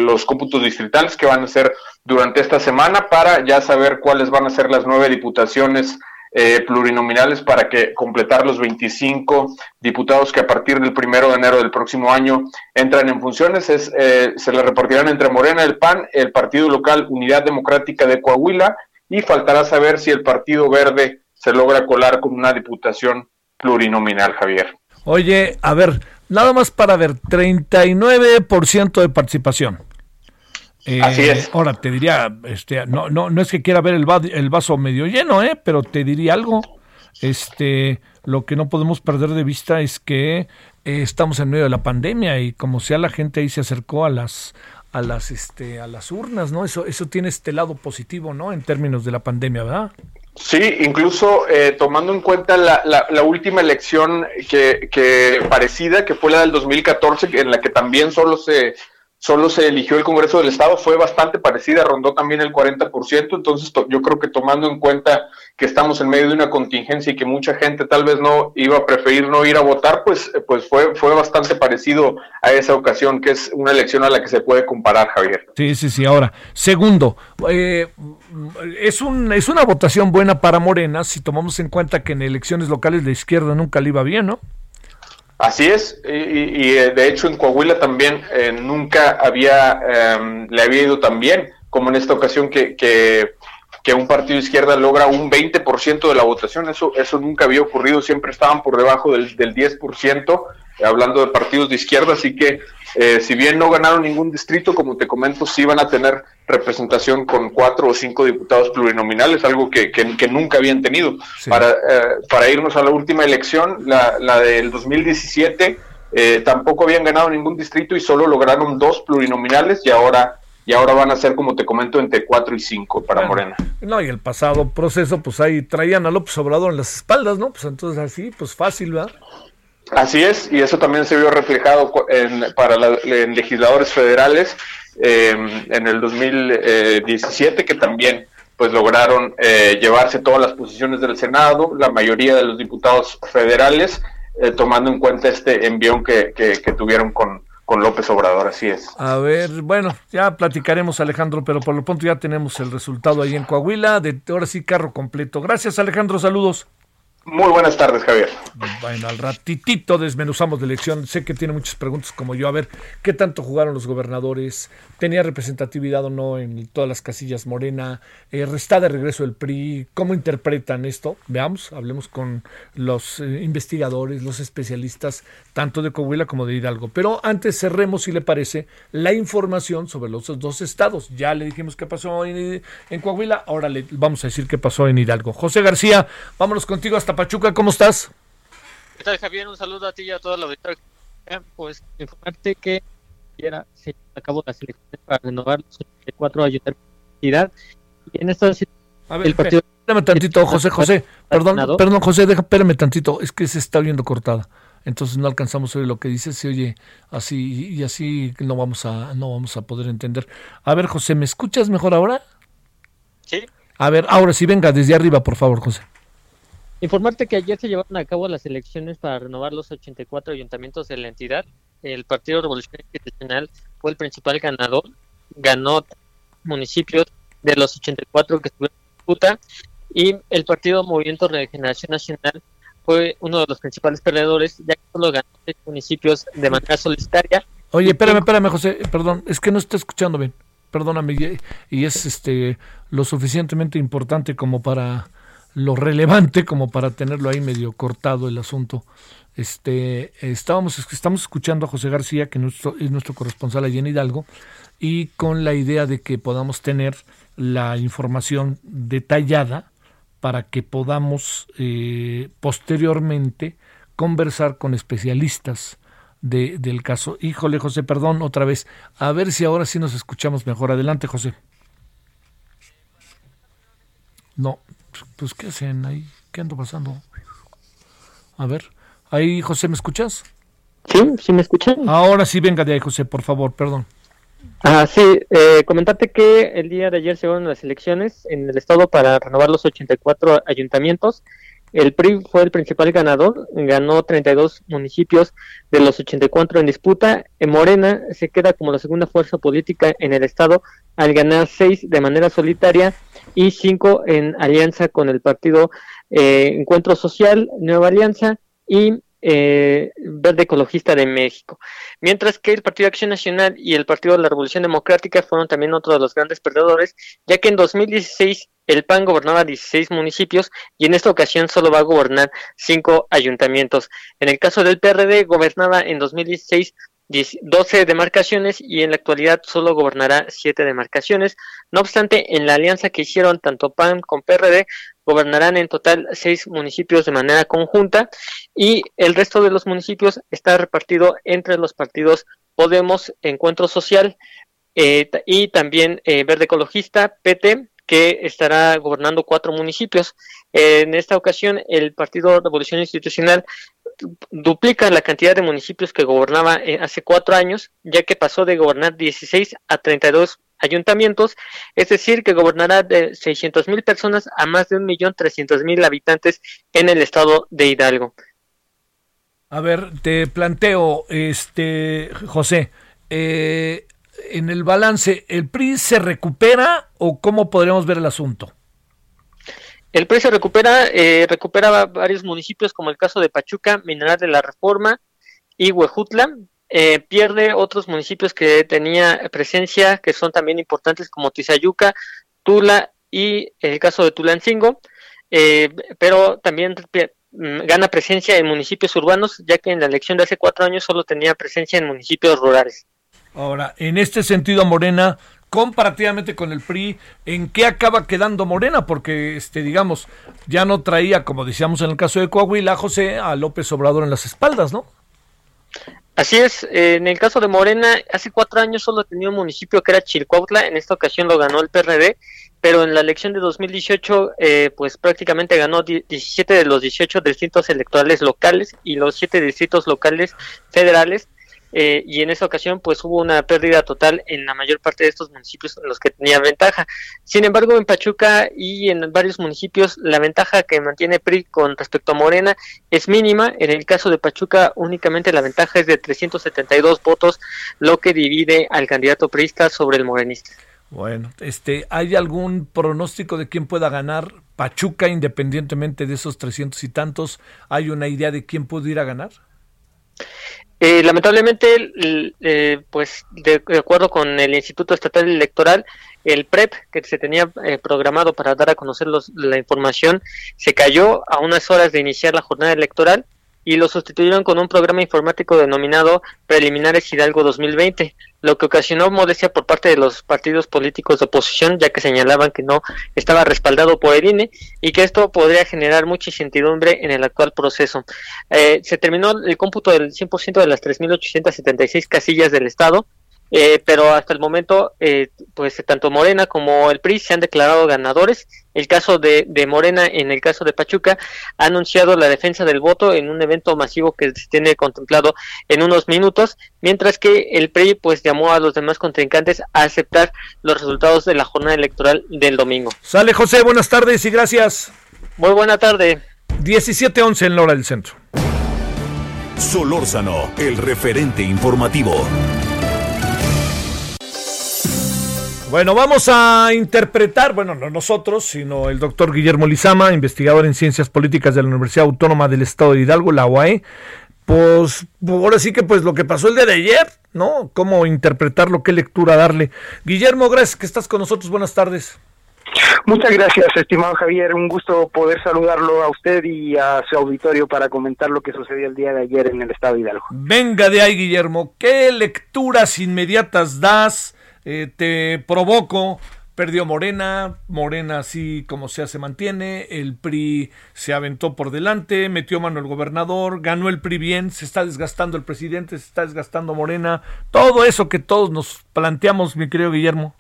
los cómputos distritales que van a ser durante esta semana para ya saber cuáles van a ser las nueve diputaciones eh, plurinominales para que completar los 25 diputados que a partir del primero de enero del próximo año entran en funciones. Es, eh, se le repartirán entre Morena, el PAN, el Partido Local Unidad Democrática de Coahuila y faltará saber si el Partido Verde se logra colar con una diputación plurinominal, Javier. Oye, a ver, nada más para ver, 39% de participación. Eh, Así es. Ahora te diría, este, no, no, no es que quiera ver el, el vaso medio lleno, ¿eh? pero te diría algo. Este, lo que no podemos perder de vista es que eh, estamos en medio de la pandemia y como sea la gente ahí se acercó a las a las este a las urnas, ¿no? Eso eso tiene este lado positivo, ¿no? En términos de la pandemia, ¿verdad? Sí, incluso eh, tomando en cuenta la, la, última elección que, que, parecida, que fue la del 2014, en la que también solo se solo se eligió el Congreso del Estado, fue bastante parecida, rondó también el 40%, entonces yo creo que tomando en cuenta que estamos en medio de una contingencia y que mucha gente tal vez no iba a preferir no ir a votar, pues, pues fue, fue bastante parecido a esa ocasión, que es una elección a la que se puede comparar, Javier. Sí, sí, sí. Ahora, segundo, eh, es, un, es una votación buena para Morena si tomamos en cuenta que en elecciones locales la izquierda nunca le iba bien, ¿no? Así es, y, eh, de hecho en Coahuila también eh, nunca había, em, le había ido tan bien como en esta ocasión que, que, un partido de izquierda logra un 20% de la votación, eso, eso nunca había ocurrido, siempre estaban por debajo del, del 10%, hablando de partidos de izquierda, así que eh, si bien no ganaron ningún distrito, como te comento, sí van a tener representación con cuatro o cinco diputados plurinominales, algo que, que, nunca habían tenido. Para, eh, para irnos a la última elección, la, la del 2017, eh, tampoco habían ganado ningún distrito y solo lograron dos plurinominales y ahora y ahora van a ser, como te comento, entre cuatro y cinco para Morena. No, y el pasado proceso, pues ahí traían a López Obrador en las espaldas, ¿no? Pues entonces así, pues fácil, ¿verdad? Así es, y eso también se vio reflejado en, para legisladores federales em, en el 2017, que también pues lograron eh, llevarse todas las posiciones del Senado, la mayoría de los diputados federales, eh, tomando en cuenta este envión que, que, tuvieron con, con López Obrador, así es. A ver, bueno, ya platicaremos Alejandro, pero por lo pronto ya tenemos el resultado ahí en Coahuila, de ahora sí carro completo. Gracias Alejandro, saludos. Muy buenas tardes, Javier. Bueno, al ratitito desmenuzamos la elección. Sé que tiene muchas preguntas como yo. A ver, ¿qué tanto jugaron los gobernadores? ¿Tenía representatividad o no en todas las casillas Morena? Eh, ¿Está de regreso el PRI? ¿Cómo interpretan esto? Veamos, hablemos con los eh, investigadores, los especialistas, tanto de Coahuila como de Hidalgo. Pero antes cerremos, si le parece, la información sobre los dos estados. Ya le dijimos qué pasó en, en Coahuila, ahora le vamos a decir qué pasó en Hidalgo. José García, vámonos contigo hasta Pachuca, ¿cómo estás? ¿Qué tal, Javier? Un saludo a ti y a toda la auditoría. Pues informarte que se acabó las elecciones para renovar los 84 ayuntamientos de la y en esta a ver, el partido espérame tantito, José, José, perdón, perdón, José, déjame, espérame tantito, es que se está viendo cortada. Entonces no alcanzamos a oír lo que dice, se oye así y así no vamos a no vamos a poder entender. A ver, José, ¿me escuchas mejor ahora? Sí. A ver, ahora sí venga desde arriba, por favor, José. Informarte que ayer se llevaron a cabo las elecciones para renovar los 84 ayuntamientos de la entidad. El Partido Revolucionario Institucional fue el principal ganador, ganó municipios de los 84 que estuvieron en disputa y el Partido Movimiento Regeneración Nacional fue uno de los principales perdedores, ya que solo ganó seis municipios de manera solitaria. Oye, espérame, espérame, José, perdón, es que no está escuchando bien. Perdóname, y es este lo suficientemente importante como para lo relevante como para tenerlo ahí medio cortado el asunto. Este, estábamos, estamos escuchando a José García, que nuestro, es nuestro corresponsal allí en Hidalgo, y con la idea de que podamos tener la información detallada para que podamos eh, posteriormente conversar con especialistas de, del caso. Híjole, José, perdón, otra vez. A ver si ahora sí nos escuchamos mejor. Adelante, José. No, pues ¿qué hacen ahí? ¿Qué ando pasando? A ver, ahí José, ¿me escuchas? Sí, sí me escuchan. Ahora sí, venga de ahí, José, por favor, perdón. Ah, sí, eh, comentarte que el día de ayer se fueron las elecciones en el estado para renovar los 84 ayuntamientos. El PRI fue el principal ganador, ganó 32 municipios de los 84 en disputa. En Morena se queda como la segunda fuerza política en el estado al ganar 6 de manera solitaria y 5 en alianza con el partido eh, Encuentro Social, Nueva Alianza y eh, Verde Ecologista de México. Mientras que el Partido de Acción Nacional y el Partido de la Revolución Democrática fueron también otros de los grandes perdedores, ya que en 2016 el PAN gobernaba 16 municipios y en esta ocasión solo va a gobernar 5 ayuntamientos. En el caso del PRD, gobernaba en 2016 12 demarcaciones y en la actualidad solo gobernará 7 demarcaciones. No obstante, en la alianza que hicieron tanto PAN con PRD, gobernarán en total 6 municipios de manera conjunta y el resto de los municipios está repartido entre los partidos Podemos, Encuentro Social eh, y también eh, Verde Ecologista, PT, que estará gobernando cuatro municipios. En esta ocasión, el Partido Revolución Institucional duplica la cantidad de municipios que gobernaba eh, hace cuatro años, ya que pasó de gobernar 16 a 32 ayuntamientos, es decir, que gobernará de 600 mil personas a más de 1.300.000 habitantes en el estado de Hidalgo. A ver, te planteo, este, José, eh, en el balance, ¿el PRI se recupera o cómo podríamos ver el asunto? El PRI se recupera, eh, recupera varios municipios como el caso de Pachuca, Mineral de la Reforma y Huejutla. Eh, pierde otros municipios que tenía presencia, que son también importantes como Tizayuca, Tula y el caso de Tulancingo, eh, pero también mm, gana presencia en municipios urbanos, ya que en la elección de hace cuatro años solo tenía presencia en municipios rurales. Ahora, en este sentido, Morena comparativamente con el PRI, ¿en qué acaba quedando Morena? Porque, este, digamos, ya no traía, como decíamos en el caso de Coahuila, José, a López Obrador en las espaldas, ¿no? Así es, en el caso de Morena, hace cuatro años solo tenía un municipio que era Chilcuautla, en esta ocasión lo ganó el PRD, pero en la elección de 2018, eh, pues prácticamente ganó 17 de los 18 distritos electorales locales y los 7 distritos locales federales, eh, y en esa ocasión pues hubo una pérdida total en la mayor parte de estos municipios en los que tenía ventaja. Sin embargo, en Pachuca y en varios municipios la ventaja que mantiene PRI con respecto a Morena es mínima. En el caso de Pachuca únicamente la ventaja es de 372 votos, lo que divide al candidato priista sobre el morenista. Bueno, este, ¿hay algún pronóstico de quién pueda ganar Pachuca independientemente de esos 300 y tantos? ¿Hay una idea de quién pudiera ganar? Eh, lamentablemente, eh, pues de, acuerdo con el Instituto Estatal Electoral, el PREP que se tenía eh, programado para dar a conocer la información se cayó a unas horas de iniciar la jornada electoral y lo sustituyeron con un programa informático denominado Preliminares Hidalgo 2020, lo que ocasionó modestia por parte de los partidos políticos de oposición, ya que señalaban que no estaba respaldado por el INE y que esto podría generar mucha incertidumbre en el actual proceso. Eh, se terminó el cómputo del 100% de las 3.876 casillas del Estado, eh, pero hasta el momento, eh, pues tanto Morena como el PRI se han declarado ganadores. El caso de, de, Morena, en el caso de Pachuca, ha anunciado la defensa del voto en un evento masivo que se tiene contemplado en unos minutos, mientras que el PRI pues llamó a los demás contrincantes a aceptar los resultados de la jornada electoral del domingo. Sale José, buenas tardes y gracias. Muy buena tarde. 17-11 en Lora del Centro. Solórzano, el referente informativo. Bueno, vamos a interpretar, bueno, no nosotros, sino el doctor Guillermo Lizama, investigador en Ciencias Políticas de la Universidad Autónoma del Estado de Hidalgo, la UAE. Pues ahora sí que pues lo que pasó el día de ayer, ¿no? Cómo interpretarlo, qué lectura darle. Guillermo, gracias que estás con nosotros. Buenas tardes. Muchas gracias, estimado Javier. Un gusto poder saludarlo a usted y a su auditorio para comentar lo que sucedió el día de ayer en el estado de Hidalgo. Venga de ahí, Guillermo. ¿Qué lecturas inmediatas das? Eh, te provoco. Perdió Morena, Morena así como sea se mantiene, el PRI se aventó por delante, metió mano el gobernador, ganó el PRI bien, se está desgastando el presidente, se está desgastando Morena, todo eso que todos nos planteamos, mi querido Guillermo.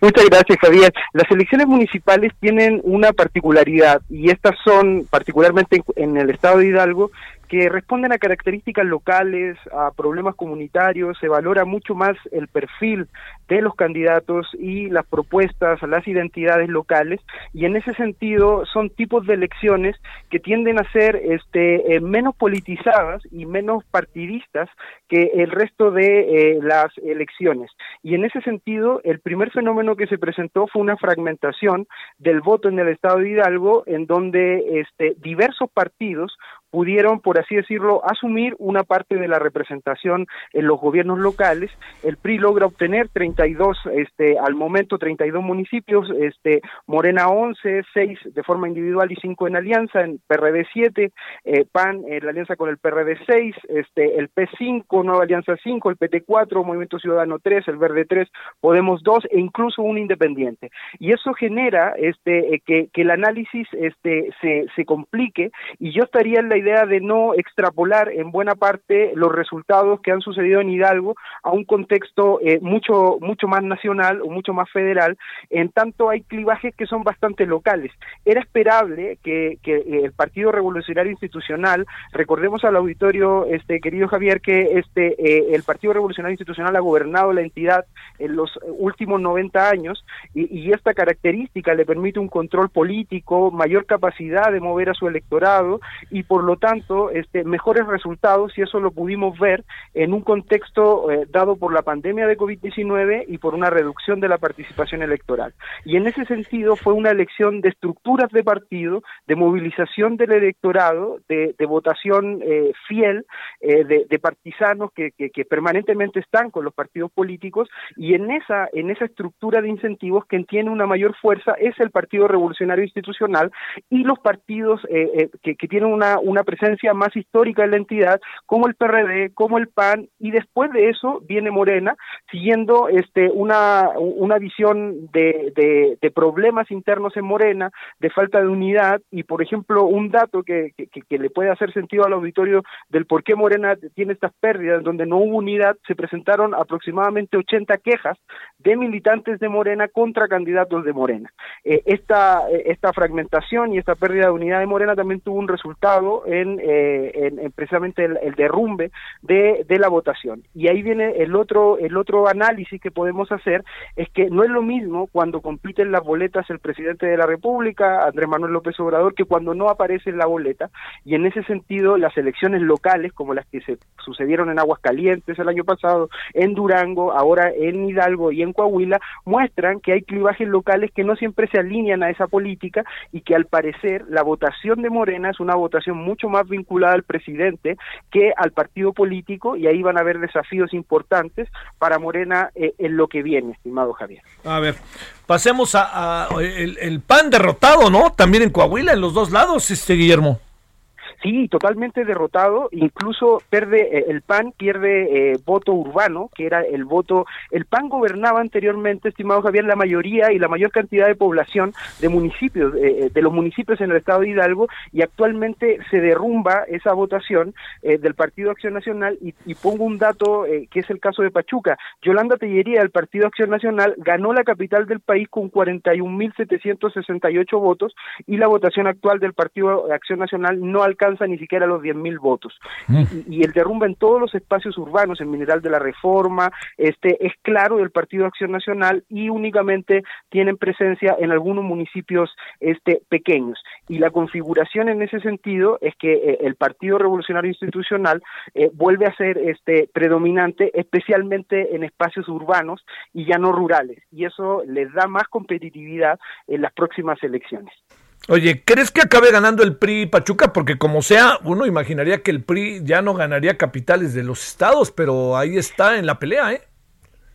Muchas gracias, Javier. Las elecciones municipales tienen una particularidad y estas son, particularmente en el estado de Hidalgo, que responden a características locales, a problemas comunitarios, se valora mucho más el perfil de los candidatos y las propuestas, las identidades locales, y en ese sentido son tipos de elecciones que tienden a ser este, eh, menos politizadas y menos partidistas que el resto de eh, las elecciones. Y en ese sentido, el primer fenómeno que se presentó fue una fragmentación del voto en el estado de Hidalgo, en donde este, diversos partidos pudieron, por así decirlo, asumir una parte de la representación en los gobiernos locales. El PRI logra obtener 32, este, al momento 32 municipios, este, Morena 11, 6 de forma individual y 5 en alianza, en PRD 7, eh, PAN en la alianza con el PRD 6, este, el P5, Nueva Alianza 5, el PT 4, Movimiento Ciudadano 3, el Verde 3, Podemos 2 e incluso un independiente. Y eso genera este, eh, que, que el análisis este, se, se complique y yo estaría en la idea de no extrapolar en buena parte los resultados que han sucedido en Hidalgo a un contexto eh, mucho, mucho más nacional o mucho más federal, en tanto hay clivajes que son bastante locales. Era esperable que, eh, el Partido Revolucionario Institucional, recordemos al auditorio, este querido Javier, que este eh, el Partido Revolucionario Institucional ha gobernado la entidad en los últimos 90 años y esta característica le permite un control político, mayor capacidad de mover a su electorado y por lo tanto este, mejores resultados y eso lo pudimos ver en un contexto eh, dado por la pandemia de COVID-19 y por una reducción de la participación electoral. Y en ese sentido fue una elección de estructuras de partido, de movilización del electorado, de, votación eh, fiel, eh, de, de, partisanos que, permanentemente están con los partidos políticos y en esa, en esa estructura de incentivos quien tiene una mayor fuerza es el Partido Revolucionario Institucional y los partidos eh, que, que tienen una presencia más histórica en la entidad, como el PRD, como el PAN, y después de eso viene Morena, siguiendo este una, una visión de, de, de problemas internos en Morena, de falta de unidad, y por ejemplo, un dato que, que, que, le puede hacer sentido al auditorio del por qué Morena tiene estas pérdidas, donde no hubo unidad, se presentaron aproximadamente 80 quejas de militantes de Morena contra candidatos de Morena. Eh, esta, esta fragmentación y esta pérdida de unidad de Morena también tuvo un resultado en, eh, en, en precisamente el, el derrumbe de, de, la votación. Y ahí viene el otro, el otro análisis que podemos hacer, es que no es lo mismo cuando compiten las boletas el presidente de la República, Andrés Manuel López Obrador, que cuando no aparece en la boleta. Y en ese sentido, las elecciones locales, como las que se sucedieron en Aguascalientes el año pasado, en Durango, ahora en Hidalgo y en Coahuila, muestran que hay clivajes locales que no siempre se alinean a esa política y que al parecer la votación de Morena es una votación mucho más vinculada al presidente que al partido político y ahí van a haber desafíos importantes para Morena eh, en lo que viene, estimado Javier. A ver, pasemos a, a el, el, PAN derrotado, ¿no? También en Coahuila, en los dos lados, este Guillermo. Sí, totalmente derrotado, incluso pierde eh, el PAN pierde eh, voto urbano, que era el voto, el PAN gobernaba anteriormente, estimado Javier, la mayoría y la mayor cantidad de población de municipios, eh, de los municipios en el estado de Hidalgo, y actualmente se derrumba esa votación eh, del Partido Acción Nacional, y, y pongo un dato eh, que es el caso de Pachuca. Yolanda Tellería del Partido Acción Nacional ganó la capital del país con 41.768 votos, y la votación actual del Partido Acción Nacional no alcanza alcanza ni siquiera los 10.000 votos. Mm. Y, y, el derrumbe en todos los espacios urbanos, en Mineral de la Reforma, este es claro del Partido Acción Nacional y únicamente tienen presencia en algunos municipios este pequeños. Y la configuración en ese sentido es que eh, el Partido Revolucionario Institucional eh, vuelve a ser este predominante, especialmente en espacios urbanos y ya no rurales. Y eso les da más competitividad en las próximas elecciones. Oye, ¿crees que acabe ganando el PRI Pachuca? Porque como sea, uno imaginaría que el PRI ya no ganaría capitales de los estados, pero ahí está en la pelea, ¿eh?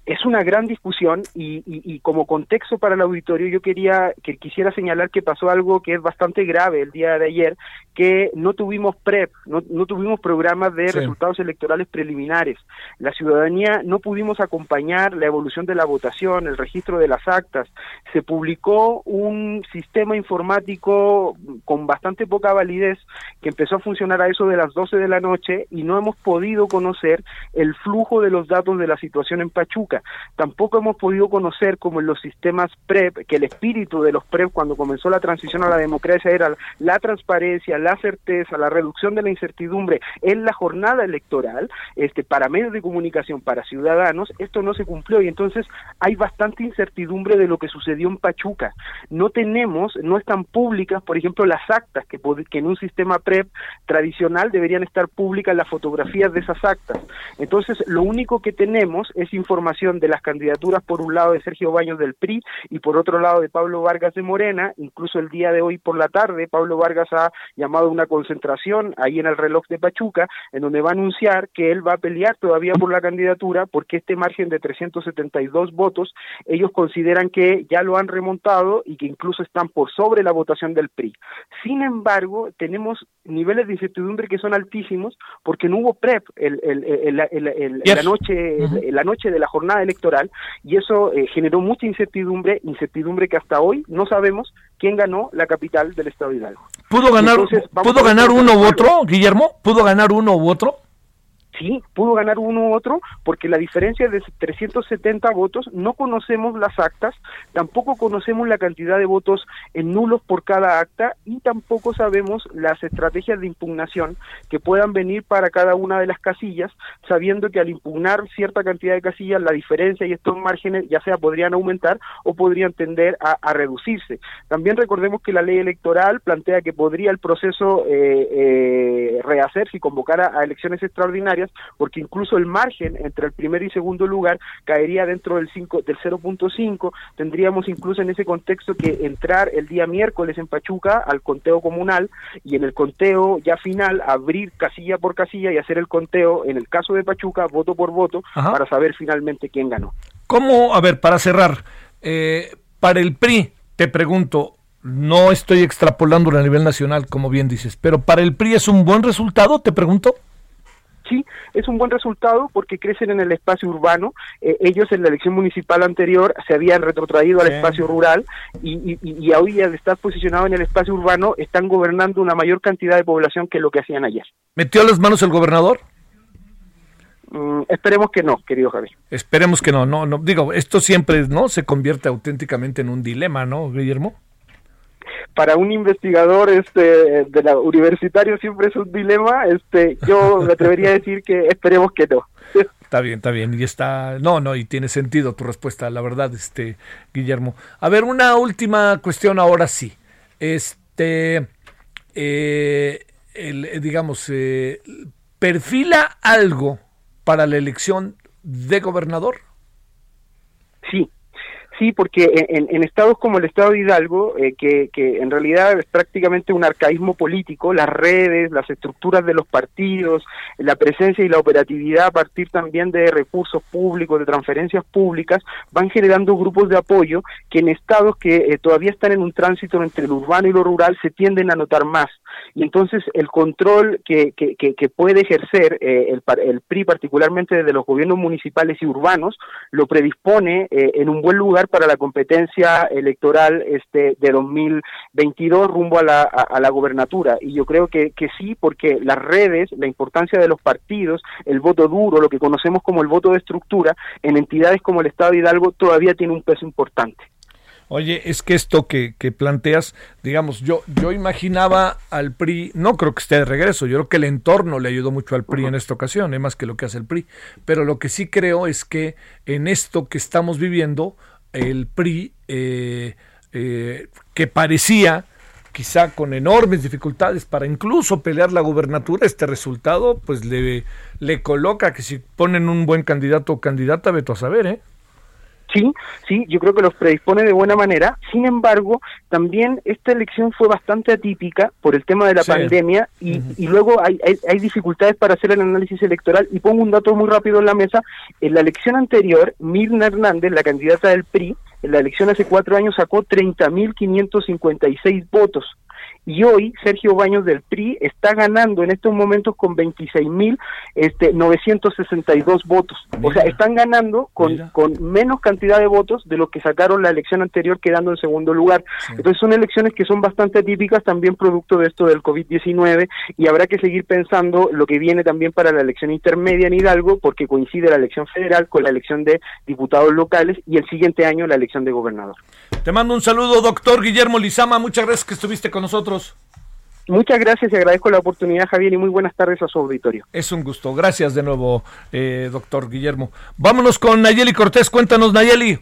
es una gran discusión y, y, y, como contexto para el auditorio yo quería que quisiera señalar que pasó algo que es bastante grave el día de ayer que no tuvimos PREP, no, no tuvimos programas de sí. resultados electorales preliminares. La ciudadanía no pudimos acompañar la evolución de la votación, el registro de las actas. Se publicó un sistema informático con bastante poca validez que empezó a funcionar a eso de las 12 de la noche y no hemos podido conocer el flujo de los datos de la situación en Pachuca Pachuca. Tampoco hemos podido conocer como en los sistemas PREP, que el espíritu de los PREP cuando comenzó la transición a la democracia era la transparencia, la certeza, la reducción de la incertidumbre en la jornada electoral, este, para medios de comunicación, para ciudadanos, esto no se cumplió y entonces hay bastante incertidumbre de lo que sucedió en Pachuca. No tenemos, no están públicas, por ejemplo, las actas que, que en un sistema PREP tradicional deberían estar públicas las fotografías de esas actas. Entonces, lo único que tenemos es información de las candidaturas, por un lado de Sergio Baños del PRI y por otro lado de Pablo Vargas de Morena. Incluso el día de hoy por la tarde, Pablo Vargas ha llamado una concentración ahí en el reloj de Pachuca, en donde va a anunciar que él va a pelear todavía por la candidatura porque este margen de 372 votos, ellos consideran que ya lo han remontado y que incluso están por sobre la votación del PRI. Sin embargo, tenemos niveles de incertidumbre que son altísimos porque no hubo PREP el, la, noche, la noche de la jornada electoral y eso eh, generó mucha incertidumbre, incertidumbre que hasta hoy no sabemos quién ganó la capital del estado de Hidalgo. ¿Pudo ganar, ¿pudo ganar uno u otro, Guillermo? ¿Pudo ganar uno u otro? Sí, pudo ganar uno u otro, porque la diferencia de 370 votos, no conocemos las actas, tampoco conocemos la cantidad de votos en nulos por cada acta y tampoco sabemos las estrategias de impugnación que puedan venir para cada una de las casillas, sabiendo que al impugnar cierta cantidad de casillas, la diferencia y estos márgenes ya sea podrían aumentar o podrían tender a, reducirse. También recordemos que la ley electoral plantea que podría el proceso eh, eh, y convocar a elecciones extraordinarias porque incluso el margen entre el primer y segundo lugar caería dentro del 5 del 0.5, tendríamos incluso en ese contexto que entrar el día miércoles en Pachuca al conteo comunal y en el conteo ya final abrir casilla por casilla y hacer el conteo en el caso de Pachuca voto por voto para saber finalmente quién ganó. ¿Cómo, a ver, para cerrar, eh, para el PRI, te pregunto, no estoy extrapolando a nivel nacional, como bien dices, pero para el PRI es un buen resultado, te pregunto sí, es un buen resultado porque crecen en el espacio urbano. Eh, ellos en la elección municipal anterior se habían retrotraído al espacio rural y, y, hoy al estar posicionados en el espacio urbano están gobernando una mayor cantidad de población que lo que hacían ayer. ¿Metió las manos el gobernador? Mm, esperemos que no, querido Javier. Esperemos que no, no, no. Digo, esto siempre no se convierte auténticamente en un dilema, ¿no, Guillermo? Para un investigador este de la universitario siempre es un dilema este yo me atrevería a decir que esperemos que no Está bien, está bien. Y está. No, no, y tiene sentido tu respuesta, la verdad, este, Guillermo. A ver, una última cuestión ahora sí. Este. Eh, el, digamos, eh, ¿perfila algo para la elección de gobernador? Sí, sí, porque en, estados como el estado de Hidalgo, eh, que, que, en realidad es prácticamente un arcaísmo político, las redes, las estructuras de los partidos, la presencia y la operatividad a partir también de recursos públicos, de transferencias públicas, van generando grupos de apoyo que en estados que eh, todavía están en un tránsito entre lo urbano y lo rural se tienden a notar más y entonces el control que, que, que puede ejercer eh, el, el, PRI, particularmente desde los gobiernos municipales y urbanos, lo predispone eh, en un buen lugar para la competencia electoral este de 2022 rumbo a la, a, la gobernatura. Y yo creo que, que sí, porque las redes, la importancia de los partidos, el voto duro, lo que conocemos como el voto de estructura, en entidades como el Estado de Hidalgo todavía tiene un peso importante. Oye, es que esto que, que, planteas, digamos, yo, yo imaginaba al PRI, no creo que esté de regreso, yo creo que el entorno le ayudó mucho al PRI en esta ocasión, es más que lo que hace el PRI, pero lo que sí creo es que en esto que estamos viviendo, el PRI, eh, eh, que parecía quizá con enormes dificultades para incluso pelear la gubernatura, este resultado pues le, le coloca que si ponen un buen candidato o candidata, veto a saber, ¿eh? Sí, sí, yo creo que los predispone de buena manera. Sin embargo, también esta elección fue bastante atípica por el tema de la pandemia y, y luego hay, hay, dificultades para hacer el análisis electoral. Y pongo un dato muy rápido en la mesa. En la elección anterior, Mirna Hernández, la candidata del PRI, en la elección hace cuatro años sacó 30.556 votos y hoy Sergio Baños del PRI está ganando en estos momentos con 26.962 este, 962 votos. O sea, están ganando con, con menos cantidad de votos de lo que sacaron la elección anterior quedando en segundo lugar. Entonces son elecciones que son bastante atípicas también producto de esto del COVID-19 y habrá que seguir pensando lo que viene también para la elección intermedia en Hidalgo porque coincide la elección federal con la elección de diputados locales y el siguiente año la elección de gobernador. Te mando un saludo, doctor Guillermo Lizama. Muchas gracias que estuviste con nosotros. Muchas gracias y agradezco la oportunidad, Javier, y muy buenas tardes a su auditorio. Es un gusto. Gracias de nuevo, eh, doctor Guillermo. Vámonos con Nayeli Cortés. Cuéntanos, Nayeli.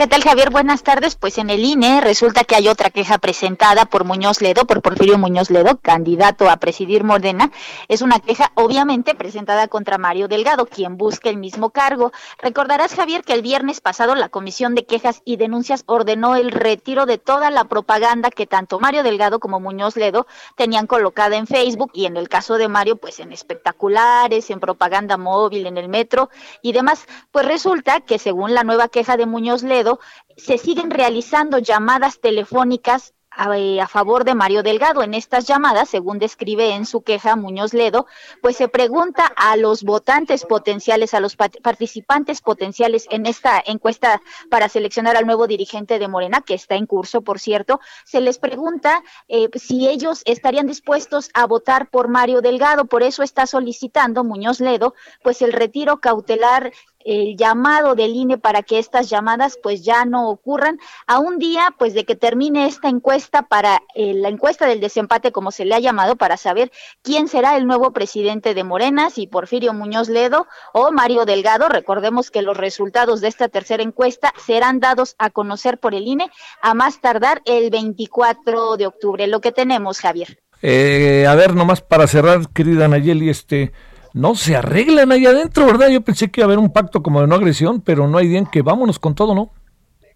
¿Qué tal, Javier? Buenas tardes. Pues en el INE resulta que hay otra queja presentada por Muñoz Ledo, por Porfirio Muñoz Ledo, candidato a presidir Morena. Es una queja, obviamente, presentada contra Mario Delgado, quien busca el mismo cargo. Recordarás, Javier, que el viernes pasado la Comisión de Quejas y Denuncias ordenó el retiro de toda la propaganda que tanto Mario Delgado como Muñoz Ledo tenían colocada en Facebook y en el caso de Mario, pues en espectaculares, en propaganda móvil, en el metro y demás. Pues resulta que según la nueva queja de Muñoz Ledo, se siguen realizando llamadas telefónicas a, favor de Mario Delgado. En estas llamadas, según describe en su queja Muñoz Ledo, pues se pregunta a los votantes potenciales, a los participantes potenciales en esta encuesta para seleccionar al nuevo dirigente de Morena, que está en curso, por cierto, se les pregunta eh, si ellos estarían dispuestos a votar por Mario Delgado. Por eso está solicitando Muñoz Ledo, pues el retiro cautelar el llamado del INE para que estas llamadas pues ya no ocurran a un día pues de que termine esta encuesta para eh, la encuesta del desempate como se le ha llamado para saber quién será el nuevo presidente de Morena, si Porfirio Muñoz Ledo o Mario Delgado. Recordemos que los resultados de esta tercera encuesta serán dados a conocer por el INE a más tardar el 24 de octubre. Lo que tenemos, Javier. Eh, a ver, nomás para cerrar, querida Nayeli, este no se arreglan ahí adentro, ¿verdad? Yo pensé que iba a haber un pacto como de no agresión, pero no hay bien que vámonos con todo, ¿no?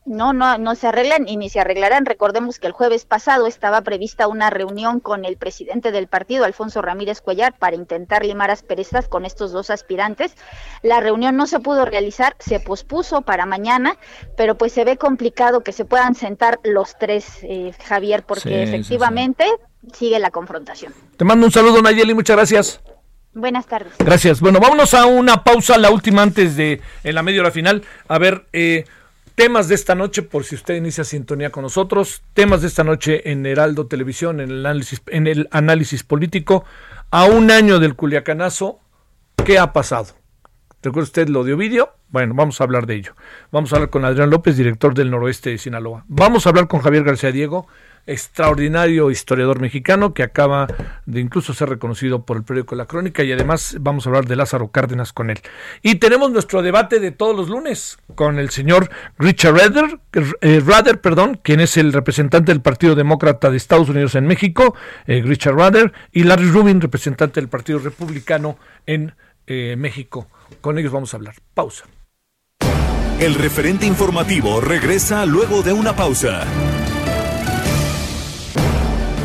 No, no, no se arreglan y ni se arreglarán. Recordemos que el jueves pasado estaba prevista una reunión con el presidente del partido, Alfonso Ramírez Cuellar, para intentar limar asperezas con estos dos aspirantes. La reunión no se pudo realizar, se pospuso para mañana, pero pues se ve complicado que se puedan sentar los tres, eh, Javier, porque efectivamente sigue la confrontación. Te mando un saludo, Nayeli, muchas gracias. Buenas tardes. Gracias. Bueno, vámonos a una pausa, la última antes de en la media hora final. A ver, eh, temas de esta noche, por si usted inicia sintonía con nosotros, temas de esta noche en Heraldo Televisión, en el análisis, en el análisis político, a un año del Culiacanazo, ¿qué ha pasado? ¿Recuerda usted lo de Ovidio? Bueno, vamos a hablar de ello. Vamos a hablar con Adrián López, director del noroeste de Sinaloa. Vamos a hablar con Javier García Diego, extraordinario historiador mexicano que acaba de incluso ser reconocido por el periódico La Crónica y además vamos a hablar de Lázaro Cárdenas con él. Y tenemos nuestro debate de todos los lunes con el señor Richard Rader, eh, perdón, quien es el representante del Partido Demócrata de Estados Unidos en México, eh, Richard Rader, y Larry Rubin, representante del Partido Republicano en eh, México. Con ellos vamos a hablar. Pausa. El referente informativo regresa luego de una pausa.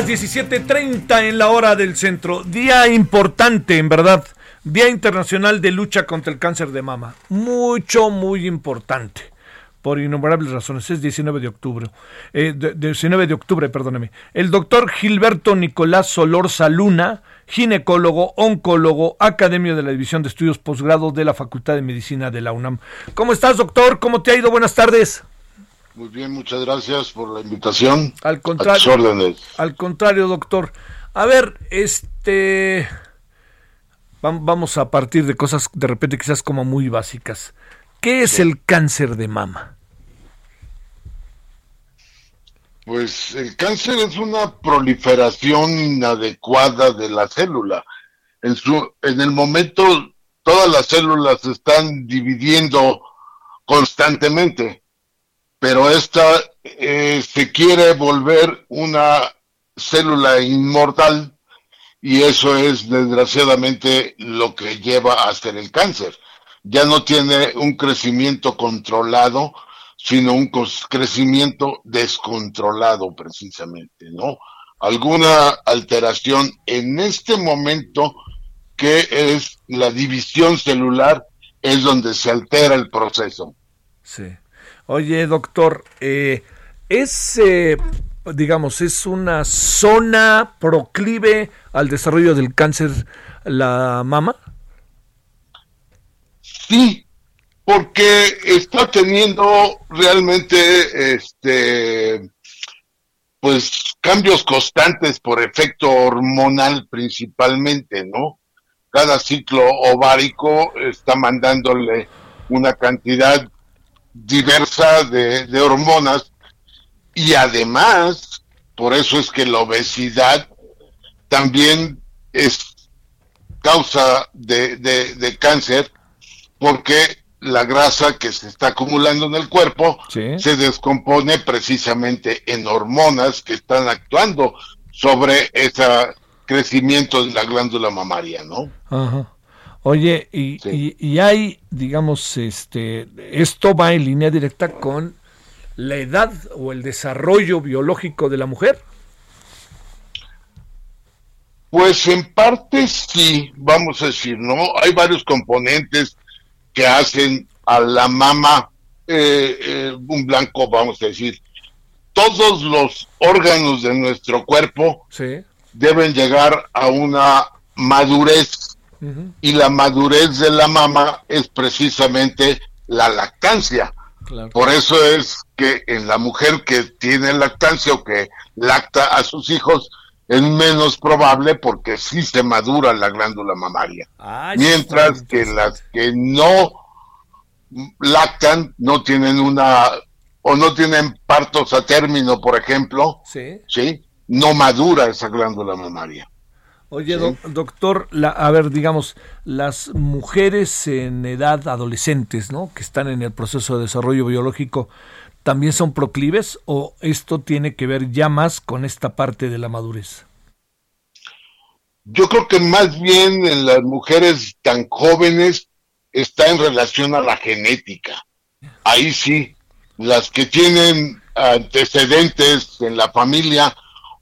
Las 17.30 en la hora del centro. Día importante, en verdad. Día Internacional de Lucha contra el Cáncer de Mama. Mucho, muy importante. Por innumerables razones. Es 19 de octubre. Eh, 19 de octubre, perdóneme. El doctor Gilberto Nicolás Solorza Luna, ginecólogo, oncólogo, academio de la División de Estudios Posgrado de la Facultad de Medicina de la UNAM. ¿Cómo estás, doctor? ¿Cómo te ha ido? Buenas tardes. Muy bien, muchas gracias por la invitación. Al contrario, al contrario, doctor. A ver, este vamos a partir de cosas de repente quizás como muy básicas. ¿Qué es el cáncer de mama? Pues el cáncer es una proliferación inadecuada de la célula. En, su, en el momento todas las células se están dividiendo constantemente, pero esta eh, se quiere volver una célula inmortal y eso es desgraciadamente lo que lleva a hacer el cáncer. Ya no tiene un crecimiento controlado, sino un crecimiento descontrolado precisamente, ¿no? Alguna alteración en este momento que es la división celular, es donde se altera el proceso. Sí. Oye, doctor, eh, es, eh, digamos, es una zona proclive al desarrollo del cáncer la mama? Sí, porque está teniendo realmente este pues cambios constantes por efecto hormonal principalmente, ¿no? Cada ciclo ovárico está mandándole una cantidad diversa de, de hormonas y además, por eso es que la obesidad también es causa de, de, cáncer, porque la grasa que se está acumulando en el cuerpo se descompone precisamente en hormonas que están actuando sobre ese crecimiento de la glándula mamaria, ¿no? Ajá. Oye, y, y, y, hay, digamos, este, esto va en línea directa con la edad o el desarrollo biológico de la mujer. Pues en parte sí, vamos a decir, ¿no? Hay varios componentes que hacen a la mama eh, eh, un blanco, vamos a decir. Todos los órganos de nuestro cuerpo deben llegar a una madurez y la madurez de la mama es precisamente la lactancia. Por eso es que en la mujer que tiene lactancia o que lacta a sus hijos, es menos probable porque sí se madura la glándula mamaria. Mientras que las que no lactan no tienen una o no tienen partos a término, por ejemplo, sí, no madura esa glándula mamaria. Oye, doctor, la, a ver, digamos, las mujeres en edad adolescentes, ¿no? Que están en el proceso de desarrollo biológico, también son proclives o esto tiene que ver ya más con esta parte de la madurez? Yo creo que más bien en las mujeres tan jóvenes está en relación a la genética. Ahí sí, las que tienen antecedentes en la familia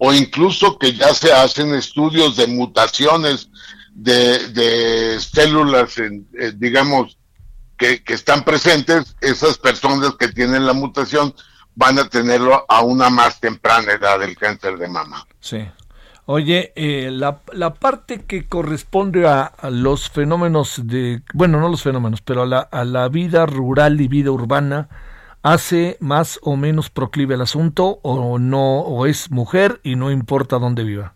o incluso que ya se hacen estudios de mutaciones de, células, en, eh, digamos, que, están presentes, esas personas que tienen la mutación van a tenerlo a una más temprana edad del cáncer de mama. Sí. Oye, eh, la, la, parte que corresponde a, los fenómenos de, bueno, no los fenómenos, pero a la, a la vida rural y vida urbana, ¿hace más o menos proclive el asunto o no, o es mujer y no importa dónde viva?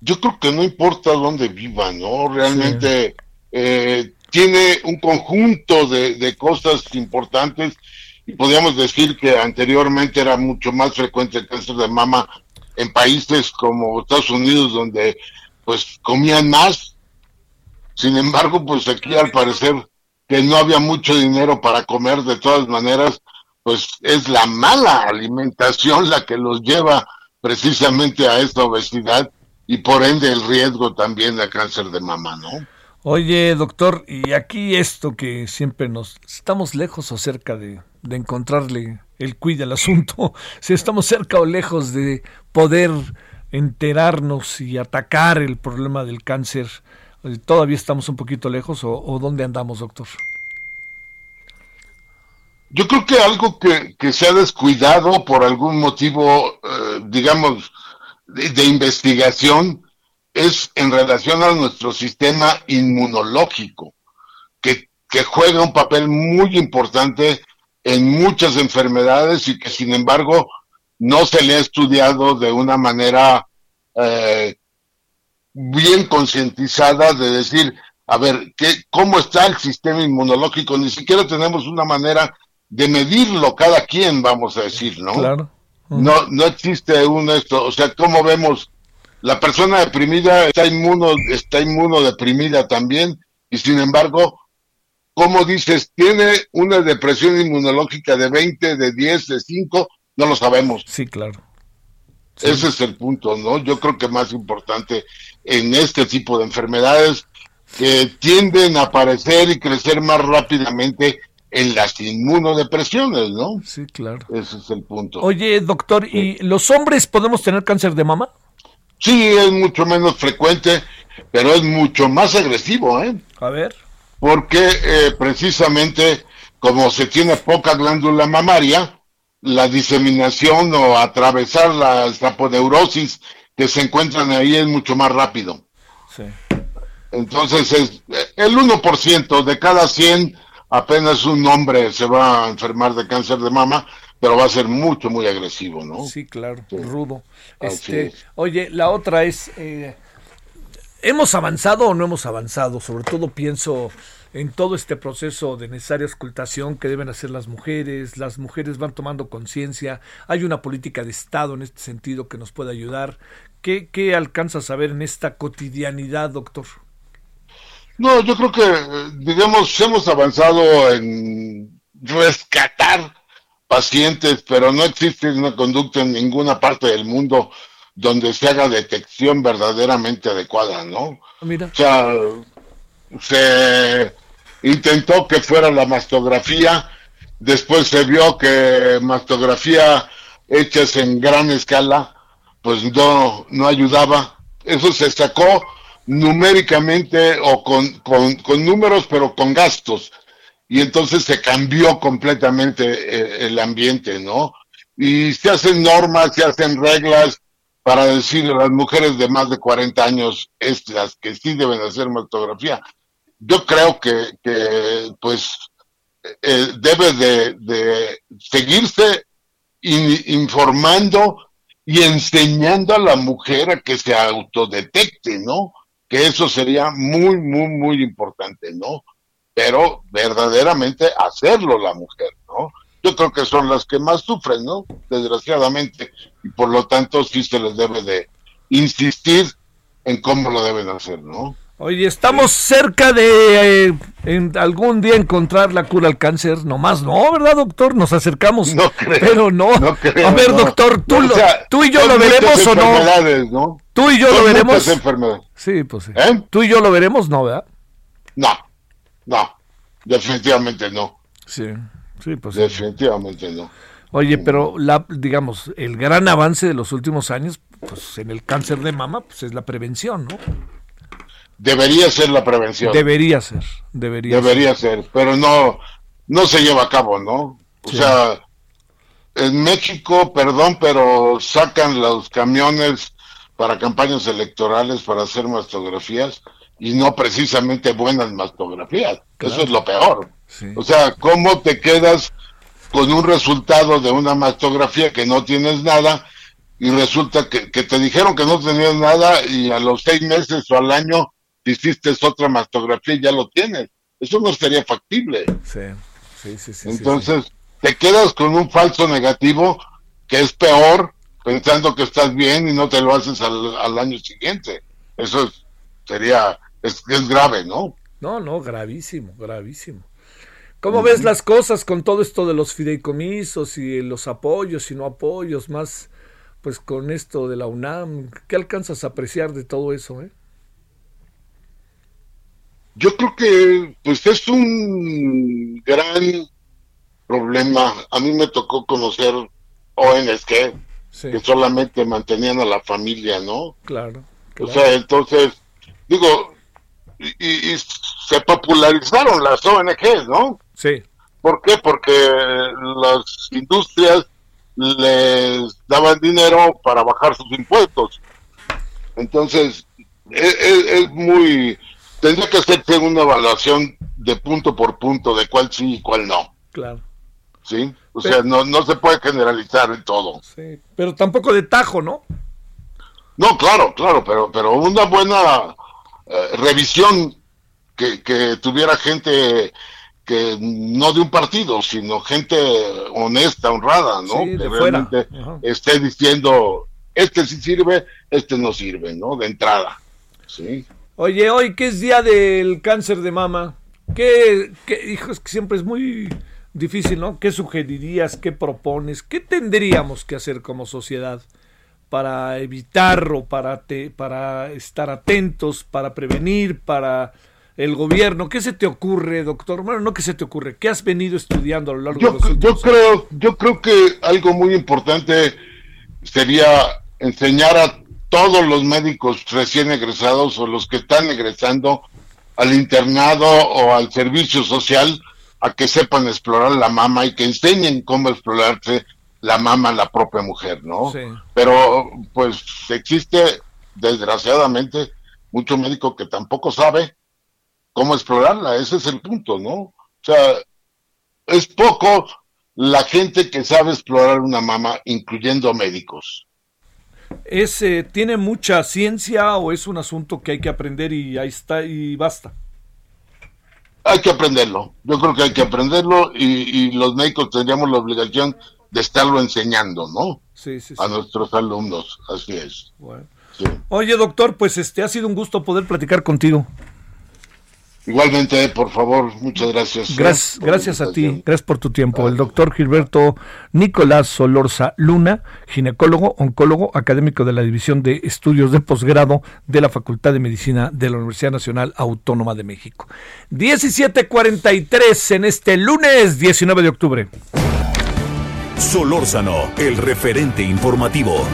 Yo creo que no importa dónde viva, ¿no? Realmente eh, tiene un conjunto de, cosas importantes y podríamos decir que anteriormente era mucho más frecuente el cáncer de mama en países como Estados Unidos donde pues comían más. Sin embargo, pues aquí al parecer que no había mucho dinero para comer de todas maneras, pues es la mala alimentación la que los lleva precisamente a esta obesidad y por ende el riesgo también de cáncer de mama, ¿no? Oye, doctor, y aquí esto que siempre nos estamos lejos o cerca de, encontrarle el cuide al asunto, si estamos cerca o lejos de poder enterarnos y atacar el problema del cáncer, todavía estamos un poquito lejos o, dónde andamos, doctor. Yo creo que algo que, se ha descuidado por algún motivo, eh, digamos, de investigación, es en relación a nuestro sistema inmunológico, que, juega un papel muy importante en muchas enfermedades y que sin embargo no se le ha estudiado de una manera eh, bien concientizada de decir, a ver, ¿qué, ¿cómo está el sistema inmunológico? Ni siquiera tenemos una manera de medirlo cada quien, vamos a decir, ¿no? Claro. No, no existe un esto, o sea, como vemos, la persona deprimida está inmuno, está inmunodeprimida también, y sin embargo, como dices, tiene una depresión inmunológica de 20, de 10, de 5, no lo sabemos. Sí, claro. Ese es el punto, ¿no? Yo creo que más importante en este tipo de enfermedades que tienden a aparecer y crecer más rápidamente en las inmunodepresiones, ¿no? Sí, claro. Ese es el punto. Oye, doctor, ¿y los hombres podemos tener cáncer de mama? Sí, es mucho menos frecuente, pero es mucho más agresivo, ¿eh? A ver. Porque eh, precisamente como se tiene poca glándula mamaria, la diseminación o atravesar la saponeurosis que se encuentran ahí es mucho más rápido. Sí. Entonces, es, el 1% de cada 100 apenas un hombre se va a enfermar de cáncer de mama, pero va a ser mucho, muy agresivo, ¿no? Sí, claro, rudo. Este, es. oye, la otra es, eh, ¿hemos avanzado o no hemos avanzado? Sobre todo pienso en todo este proceso de necesaria escultación que deben hacer las mujeres, las mujeres van tomando conciencia, hay una política de Estado en este sentido que nos puede ayudar. ¿Qué, qué alcanzas a ver en esta cotidianidad, doctor? No, yo creo que, digamos, hemos avanzado en rescatar pacientes, pero no existe una conducta en ninguna parte del mundo donde se haga detección verdaderamente adecuada, ¿no? Mira. O sea, se intentó que fuera la mastografía, después se vio que mastografía hechas en gran escala, pues no, no ayudaba. Eso se sacó numéricamente o con, con, con números, pero con gastos. Y entonces se cambió completamente eh, el ambiente, ¿no? Y se hacen normas, se hacen reglas para decir a las mujeres de más de 40 años, es las que sí deben hacer mastografía. Yo creo que, que pues, eh, debe de, de seguirse in- informando y enseñando a la mujer a que se autodetecte, ¿no? Que eso sería muy, muy, muy importante, ¿no? Pero verdaderamente hacerlo la mujer, ¿no? Yo creo que son las que más sufren, ¿no? Desgraciadamente. Y por lo tanto sí se les debe de insistir en cómo lo deben hacer, ¿no? Oye, estamos cerca de eh, en algún día encontrar la cura al cáncer, nomás no, ¿verdad, doctor? Nos acercamos, No creo, pero no. no creo, a ver, no. doctor, ¿tú, O lo- sea, tú y yo lo veremos o no? ¿Tú y yo Son lo veremos? enfermedades. Sí, pues sí. ¿Eh? ¿Tú y yo lo veremos? No, ¿verdad? No, no, definitivamente no, Sí, sí, pues sí. definitivamente no. Oye, pero la, digamos, el gran avance de los últimos años, pues en el cáncer de mama, pues es la prevención, ¿no? Debería ser la prevención. Debería ser, debería, Debería ser, pero no, no se lleva a cabo, ¿no? O Sí. sea, en México, perdón, pero sacan los camiones para campañas electorales para hacer mastografías y no precisamente buenas mastografías. Claro. Eso es lo peor. Sí. O sea, ¿cómo te quedas con un resultado de una mastografía que no tienes nada y resulta que, que te dijeron que no tenías nada y a los seis meses o al año hiciste otra mastografía y ya lo tienes? Eso no sería factible. Sí, sí, sí, sí, sí, Entonces, te quedas con un falso negativo que es peor pensando que estás bien y no te lo haces al, al año siguiente. Eso es- sería, es, es grave, ¿no? No, no, gravísimo, gravísimo. ¿Cómo ves las cosas con todo esto de los fideicomisos y los apoyos y no apoyos, más pues con esto de la UNAM? ¿Qué alcanzas a apreciar de todo eso, eh? Yo creo que pues es un gran problema. A mí me tocó conocer ONGs que, Sí, que solamente mantenían a la familia, ¿no? claro. O sea, entonces, digo, y, y- y se popularizaron las ONGs, ¿no? Sí, ¿Por qué? Porque las industrias les daban dinero para bajar sus impuestos. Entonces, es, es- es muy... Tendría que hacerse una evaluación de punto por punto de cuál sí y cuál no, claro. ¿sí? O sea, no, no se puede generalizar en todo. Sí, pero tampoco de tajo, ¿no? No, claro, claro, pero, pero una buena eh, revisión que, que tuviera gente que no de un partido, sino gente honesta, honrada, ¿no? Sí, que realmente esté diciendo, este sí sirve, este no sirve, ¿no? De entrada. Sí. Oye, hoy que es día del cáncer de mama, ¿qué, qué hijo, es que siempre es muy difícil, ¿no? ¿Qué sugerirías, qué propones, qué tendríamos que hacer como sociedad para evitar o para, te- para estar atentos, para prevenir, para el gobierno? ¿Qué se te ocurre, doctor? Bueno, no qué se te ocurre, ¿qué has venido estudiando a lo largo de Yo, los yo últimos creo, yo creo que algo muy importante sería enseñar a todos los médicos recién egresados o los que están egresando al internado o al servicio social a que sepan explorar la mama y que enseñen cómo explorarse la mama la propia mujer, ¿no? Sí. Pero pues existe desgraciadamente mucho médico que tampoco sabe cómo explorarla, ese es el punto, ¿no? O sea, es poco la gente que sabe explorar una mama, incluyendo médicos. ¿Es, eh, ¿Tiene mucha ciencia o es un asunto que hay que aprender y ahí está y basta? Hay que aprenderlo, yo creo que hay que aprenderlo y, y los médicos tendríamos la obligación de estarlo enseñando, ¿no? Sí, sí, sí. A nuestros alumnos, así es. Bueno. Oye, doctor, pues este ha sido un gusto poder platicar contigo. Igualmente, por favor, muchas gracias. Gracias, gracias a ti, gracias por tu tiempo. El doctor Gilberto Nicolás Solorza Luna, ginecólogo, oncólogo, académico de la División de Estudios de Posgrado de la Facultad de Medicina de la Universidad Nacional Autónoma de México. 17:43 en este lunes 19 de octubre. Solórzano, el referente informativo.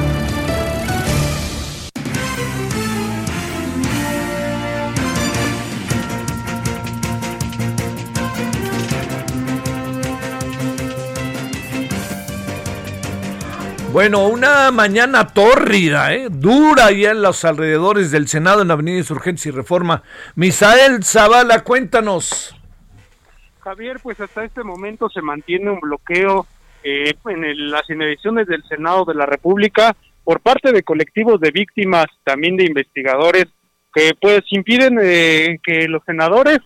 Bueno, una mañana tórrida, ¿eh? dura ya en los alrededores del Senado en Avenida Insurgencia y Reforma. Misael Zavala, cuéntanos. Javier, pues hasta este momento se mantiene un bloqueo eh, en el- las inmediaciones del Senado de la República por parte de colectivos de víctimas, también de investigadores, que pues impiden eh, que los senadores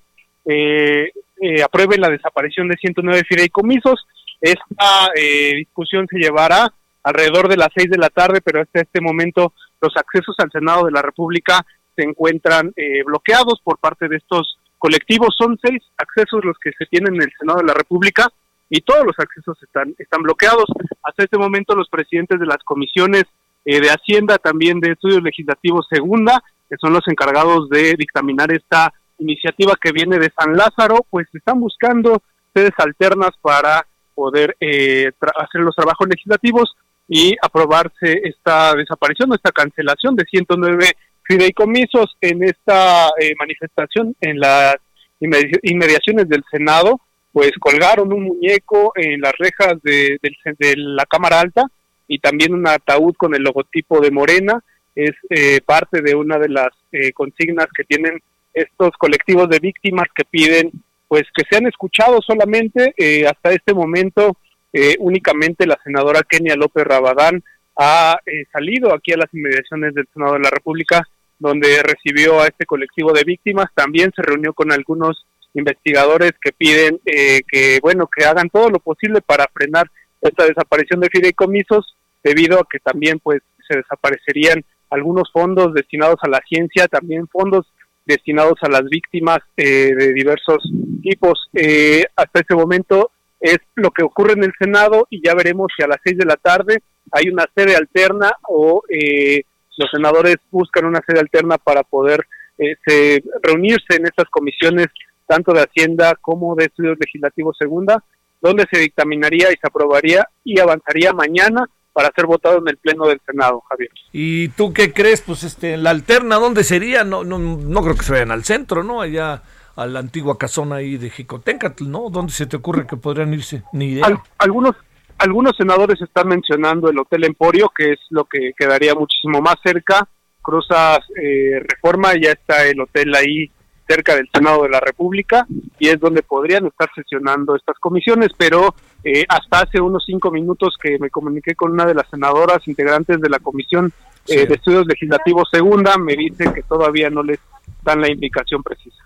eh, eh, aprueben la desaparición de 109 fideicomisos. Esta eh, discusión se llevará alrededor de las 6 de la tarde, pero hasta este momento los accesos al Senado de la República se encuentran eh, bloqueados por parte de estos colectivos. Son seis accesos los que se tienen en el Senado de la República y todos los accesos están, están bloqueados. Hasta este momento los presidentes de las comisiones eh, de Hacienda, también de Estudios Legislativos Segunda, que son los encargados de dictaminar esta iniciativa que viene de San Lázaro, pues están buscando sedes alternas para poder eh, hacer los trabajos legislativos y aprobarse esta desaparición esta cancelación de 109 fideicomisos en esta eh, manifestación en las inmedi- inmediaciones del Senado, pues colgaron un muñeco en las rejas de, ce- de la Cámara Alta y también un ataúd con el logotipo de Morena. Es eh, parte de una de las eh, consignas que tienen estos colectivos de víctimas que piden pues que sean escuchados solamente eh, hasta este momento eh, únicamente la senadora Kenia López Rabadán ha eh, salido aquí a las inmediaciones del Senado de la República, donde recibió a este colectivo de víctimas. También se reunió con algunos investigadores que piden eh, que, bueno, que hagan todo lo posible para frenar esta desaparición de fideicomisos, debido a que también, pues, se desaparecerían algunos fondos destinados a la ciencia, también fondos destinados a las víctimas eh, de diversos tipos. Eh, hasta ese momento es lo que ocurre en el Senado y ya veremos si a las seis de la tarde hay una sede alterna o eh, los senadores buscan una sede alterna para poder eh, se- reunirse en estas comisiones tanto de Hacienda como de Estudios Legislativos Segunda, donde se dictaminaría y se aprobaría y avanzaría mañana para ser votado en el Pleno del Senado, Javier. ¿Y tú qué crees? Pues este, la alterna, ¿dónde sería? No, no, no creo que se vayan al centro, ¿no? Allá a la antigua casona ahí de Jicotencatl, ¿no? ¿Dónde se te ocurre que podrían irse? Ni idea. Al- algunos algunos senadores están mencionando el Hotel Emporio, que es lo que quedaría muchísimo más cerca. Cruzas eh, Reforma, ya está el hotel ahí cerca del Senado de la República y es donde podrían estar sesionando estas comisiones, pero eh, hasta hace unos cinco minutos que me comuniqué con una de las senadoras integrantes de la Comisión eh, Sí. de Estudios Legislativos Segunda, me dice que todavía no les dan la indicación precisa.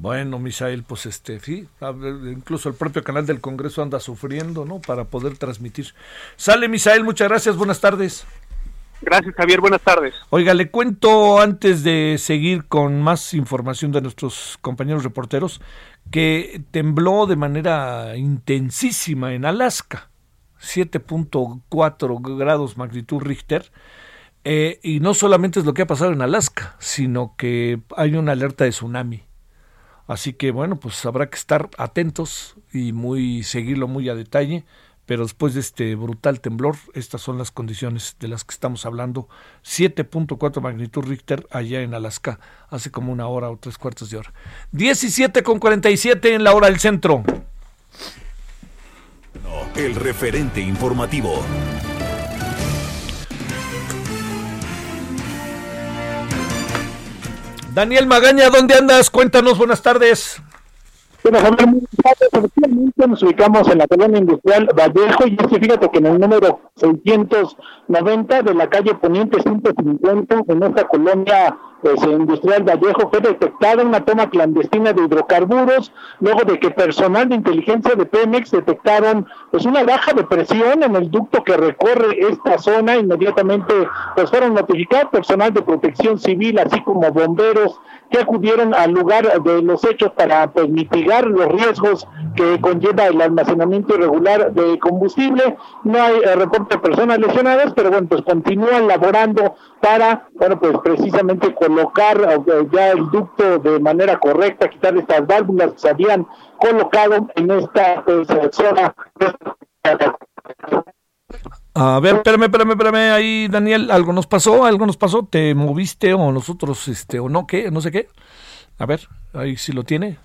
Bueno, Misael, pues este, sí, incluso el propio canal del Congreso anda sufriendo, ¿no? Para poder transmitir. Sale, Misael, muchas gracias, buenas tardes. Gracias, Javier, buenas tardes. Oiga, le cuento antes de seguir con más información de nuestros compañeros reporteros que tembló de manera intensísima en Alaska, 7.4 grados magnitud Richter. Eh, y no solamente es lo que ha pasado en Alaska, sino que hay una alerta de tsunami Así que bueno, pues habrá que estar atentos y muy seguirlo muy a detalle. Pero después de este brutal temblor, estas son las condiciones de las que estamos hablando. 7.4 magnitud Richter allá en Alaska, hace como una hora o tres cuartos de hora. 17 con 47 en la hora del centro. El referente informativo. Daniel Magaña, ¿dónde andas? Cuéntanos, buenas tardes. Bueno, efectivamente nos ubicamos en la colonia industrial Vallejo y es que fíjate que en el número 690 de la calle Poniente 150, en esta colonia pues, industrial Vallejo fue detectada una toma clandestina de hidrocarburos, luego de que personal de inteligencia de Pemex detectaron pues una baja de presión en el ducto que recorre esta zona, inmediatamente pues fueron notificados personal de protección civil, así como bomberos que acudieron al lugar de los hechos para pues, mitigar los riesgos que conlleva el almacenamiento irregular de combustible. No hay eh, reporte de personas lesionadas, pero bueno, pues continúan laborando para, bueno, pues precisamente colocar eh, ya el ducto de manera correcta, quitar estas válvulas que se habían colocado en esta pues, zona. A ver, espérame, espérame, espérame, ahí Daniel, algo nos pasó, algo nos pasó, te moviste o nosotros, este, o no, qué, no sé qué. A ver, ahí sí lo tiene.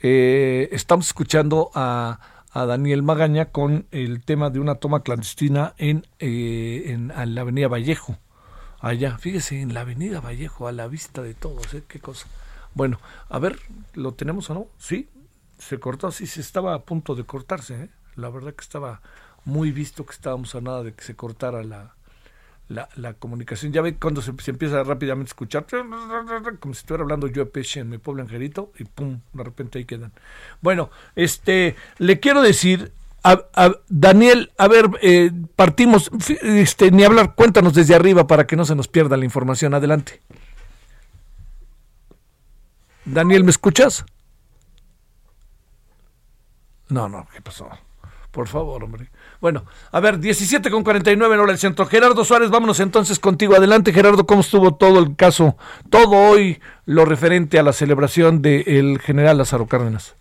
Eh, estamos escuchando a, a, Daniel Magaña con el tema de una toma clandestina en, eh, en, la avenida Vallejo. Allá, fíjese, en la avenida Vallejo, a la vista de todos, ¿eh? Qué cosa. Bueno, a ver, ¿lo tenemos o no? Sí, se cortó, sí, se estaba a punto de cortarse, ¿eh? La verdad que estaba muy visto que estábamos a nada de que se cortara la, la, comunicación. Ya ve cuando se, empieza rápidamente a escuchar, como si estuviera hablando yo a Peche en mi pueblo angelito, y pum, de repente ahí quedan. Bueno, este, le quiero decir, a, Daniel, a ver, eh, partimos, este, ni hablar, cuéntanos desde arriba para que no se nos pierda la información. Adelante. Daniel, ¿me escuchas? No, no, ¿qué pasó? Por favor, hombre. Bueno, a ver, 17 con 49 en hora del centro. Gerardo Suárez, vámonos entonces contigo. Adelante, Gerardo, ¿cómo estuvo todo el caso, todo hoy lo referente a la celebración del general Lázaro Cárdenas?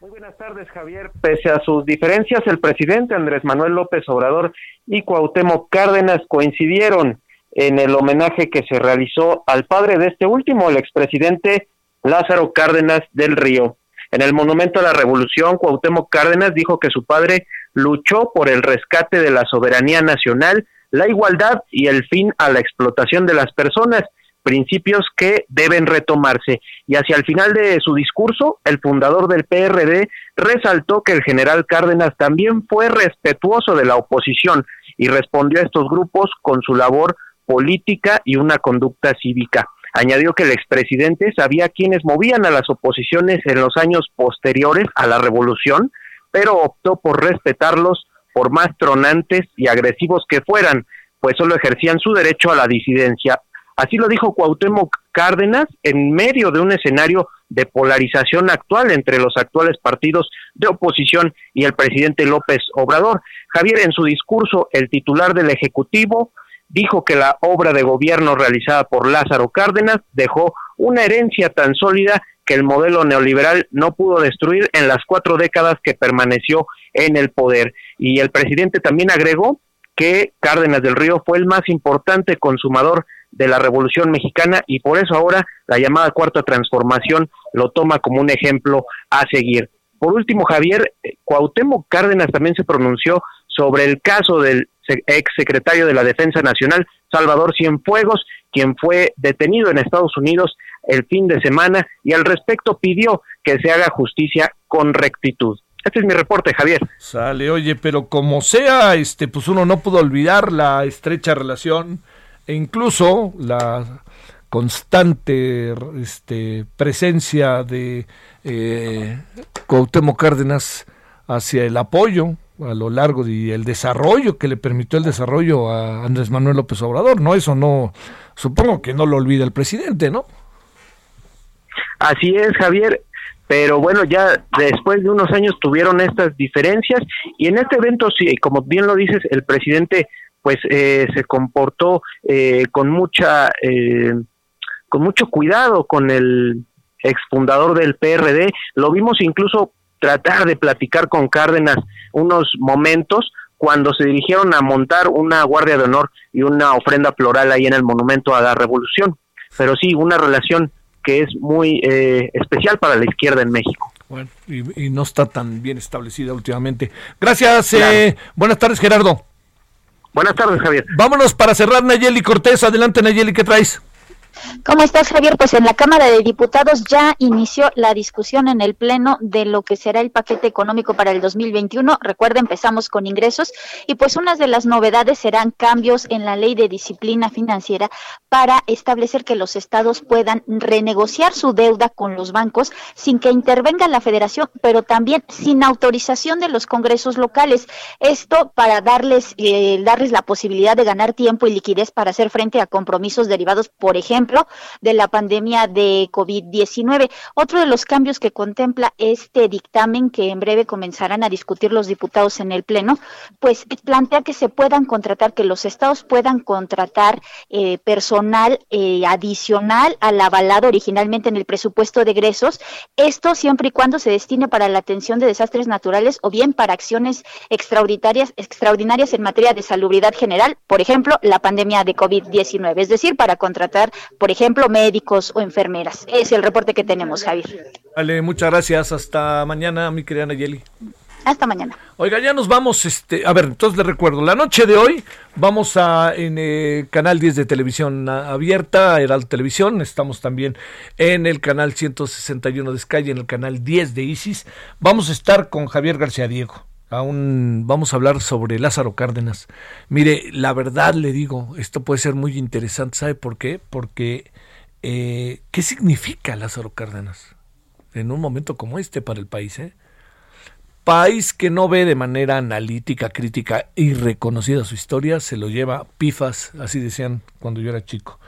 Muy buenas tardes, Javier. Pese a sus diferencias, el presidente Andrés Manuel López Obrador y Cuauhtémoc Cárdenas coincidieron en el homenaje que se realizó al padre de este último, el expresidente Lázaro Cárdenas del Río. En el Monumento a la Revolución, Cuauhtémoc Cárdenas dijo que su padre luchó por el rescate de la soberanía nacional, la igualdad y el fin a la explotación de las personas, principios que deben retomarse. Y hacia el final de su discurso, el fundador del PRD resaltó que el general Cárdenas también fue respetuoso de la oposición y respondió a estos grupos con su labor política y una conducta cívica. Añadió que el expresidente sabía quiénes movían a las oposiciones en los años posteriores a la revolución, pero optó por respetarlos por más tronantes y agresivos que fueran, pues solo ejercían su derecho a la disidencia. Así lo dijo Cuauhtémoc Cárdenas en medio de un escenario de polarización actual entre los actuales partidos de oposición y el presidente López Obrador. Javier, en su discurso, el titular del Ejecutivo dijo que la obra de gobierno realizada por Lázaro Cárdenas dejó una herencia tan sólida que el modelo neoliberal no pudo destruir en las cuatro décadas que permaneció en el poder. Y el presidente también agregó que Cárdenas del Río fue el más importante consumador de la Revolución Mexicana y por eso ahora la llamada Cuarta Transformación lo toma como un ejemplo a seguir. Por último, Javier, eh, Cuauhtémoc Cárdenas también se pronunció sobre el caso del ex secretario de la Defensa Nacional, Salvador Cienfuegos, quien fue detenido en Estados Unidos el fin de semana y al respecto pidió que se haga justicia con rectitud. Este es mi reporte, Javier. Sale, oye, pero como sea, este, pues uno no pudo olvidar la estrecha relación e incluso la constante este, presencia de eh, Cuauhtémoc Cárdenas hacia el apoyo a lo largo y el desarrollo que le permitió el desarrollo a Andrés Manuel López Obrador, ¿no? Eso no, supongo que no lo olvida el presidente, ¿no? Así es, Javier. Pero bueno, ya después de unos años tuvieron estas diferencias y en este evento, sí, como bien lo dices, el presidente pues eh, se comportó eh, con mucha eh, con mucho cuidado con el exfundador del PRD. Lo vimos incluso tratar de platicar con Cárdenas unos momentos cuando se dirigieron a montar una guardia de honor y una ofrenda floral ahí en el monumento a la revolución. Pero sí, una relación que es muy eh, especial para la izquierda en México. Bueno, y, no está tan bien establecida últimamente. Gracias, eh, buenas tardes Gerardo. Buenas tardes Javier. Vámonos para cerrar Nayeli Cortés. Adelante Nayeli, ¿qué traes? ¿Cómo estás, Javier? Pues en la Cámara de Diputados ya inició la discusión en el Pleno de lo que será el paquete económico para el 2021. Recuerda, empezamos con ingresos y pues unas de las novedades serán cambios en la ley de disciplina financiera para establecer que los estados puedan renegociar su deuda con los bancos sin que intervenga la federación, pero también sin autorización de los congresos locales. Esto para darles, eh, darles la posibilidad de ganar tiempo y liquidez para hacer frente a compromisos derivados, por ejemplo, de la pandemia de COVID-19. Otro de los cambios que contempla este dictamen que en breve comenzarán a discutir los diputados en el Pleno, pues plantea que se puedan contratar, que los estados puedan contratar eh, personal eh, adicional al avalado originalmente en el presupuesto de egresos, esto siempre y cuando se destine para la atención de desastres naturales o bien para acciones extraordinarias, extraordinarias en materia de salubridad general, por ejemplo, la pandemia de COVID-19, es decir, para contratar por ejemplo, médicos o enfermeras. Es el reporte que tenemos, Javier. Vale, muchas gracias. Hasta mañana, mi querida Nayeli. Hasta mañana. Oiga, ya nos vamos, este, a ver, entonces le recuerdo, la noche de hoy vamos a en el canal 10 de televisión abierta, Heraldo Televisión, estamos también en el canal 161 de Sky y en el canal 10 de Isis. Vamos a estar con Javier García Diego aún vamos a hablar sobre Lázaro Cárdenas. Mire, la verdad le digo, esto puede ser muy interesante, ¿sabe por qué? Porque, eh, ¿qué significa Lázaro Cárdenas en un momento como este para el país? Eh? País que no ve de manera analítica, crítica y reconocida su historia, se lo lleva pifas, así decían cuando yo era chico.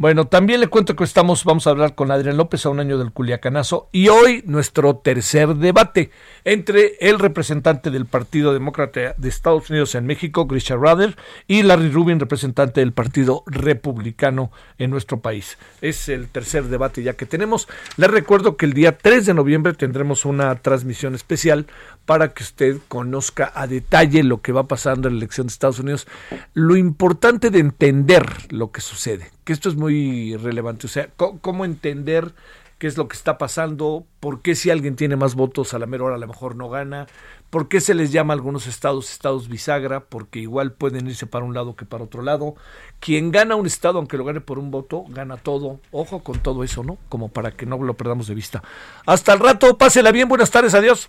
Bueno, también le cuento que estamos, vamos a hablar con Adrián López a un año del Culiacanazo y hoy nuestro tercer debate entre el representante del Partido Demócrata de Estados Unidos en México, Grisha Rader, y Larry Rubin, representante del Partido Republicano en nuestro país. Es el tercer debate ya que tenemos. Les recuerdo que el día 3 de noviembre tendremos una transmisión especial para que usted conozca a detalle lo que va pasando en la elección de Estados Unidos. Lo importante de entender lo que sucede que esto es muy relevante. O sea, cómo entender qué es lo que está pasando, por qué si alguien tiene más votos a la mera hora a lo mejor no gana, por qué se les llama a algunos estados estados bisagra, porque igual pueden irse para un lado que para otro lado. Quien gana un estado, aunque lo gane por un voto, gana todo. Ojo con todo eso, ¿no? Como para que no lo perdamos de vista. Hasta el rato, pásela bien, buenas tardes, adiós.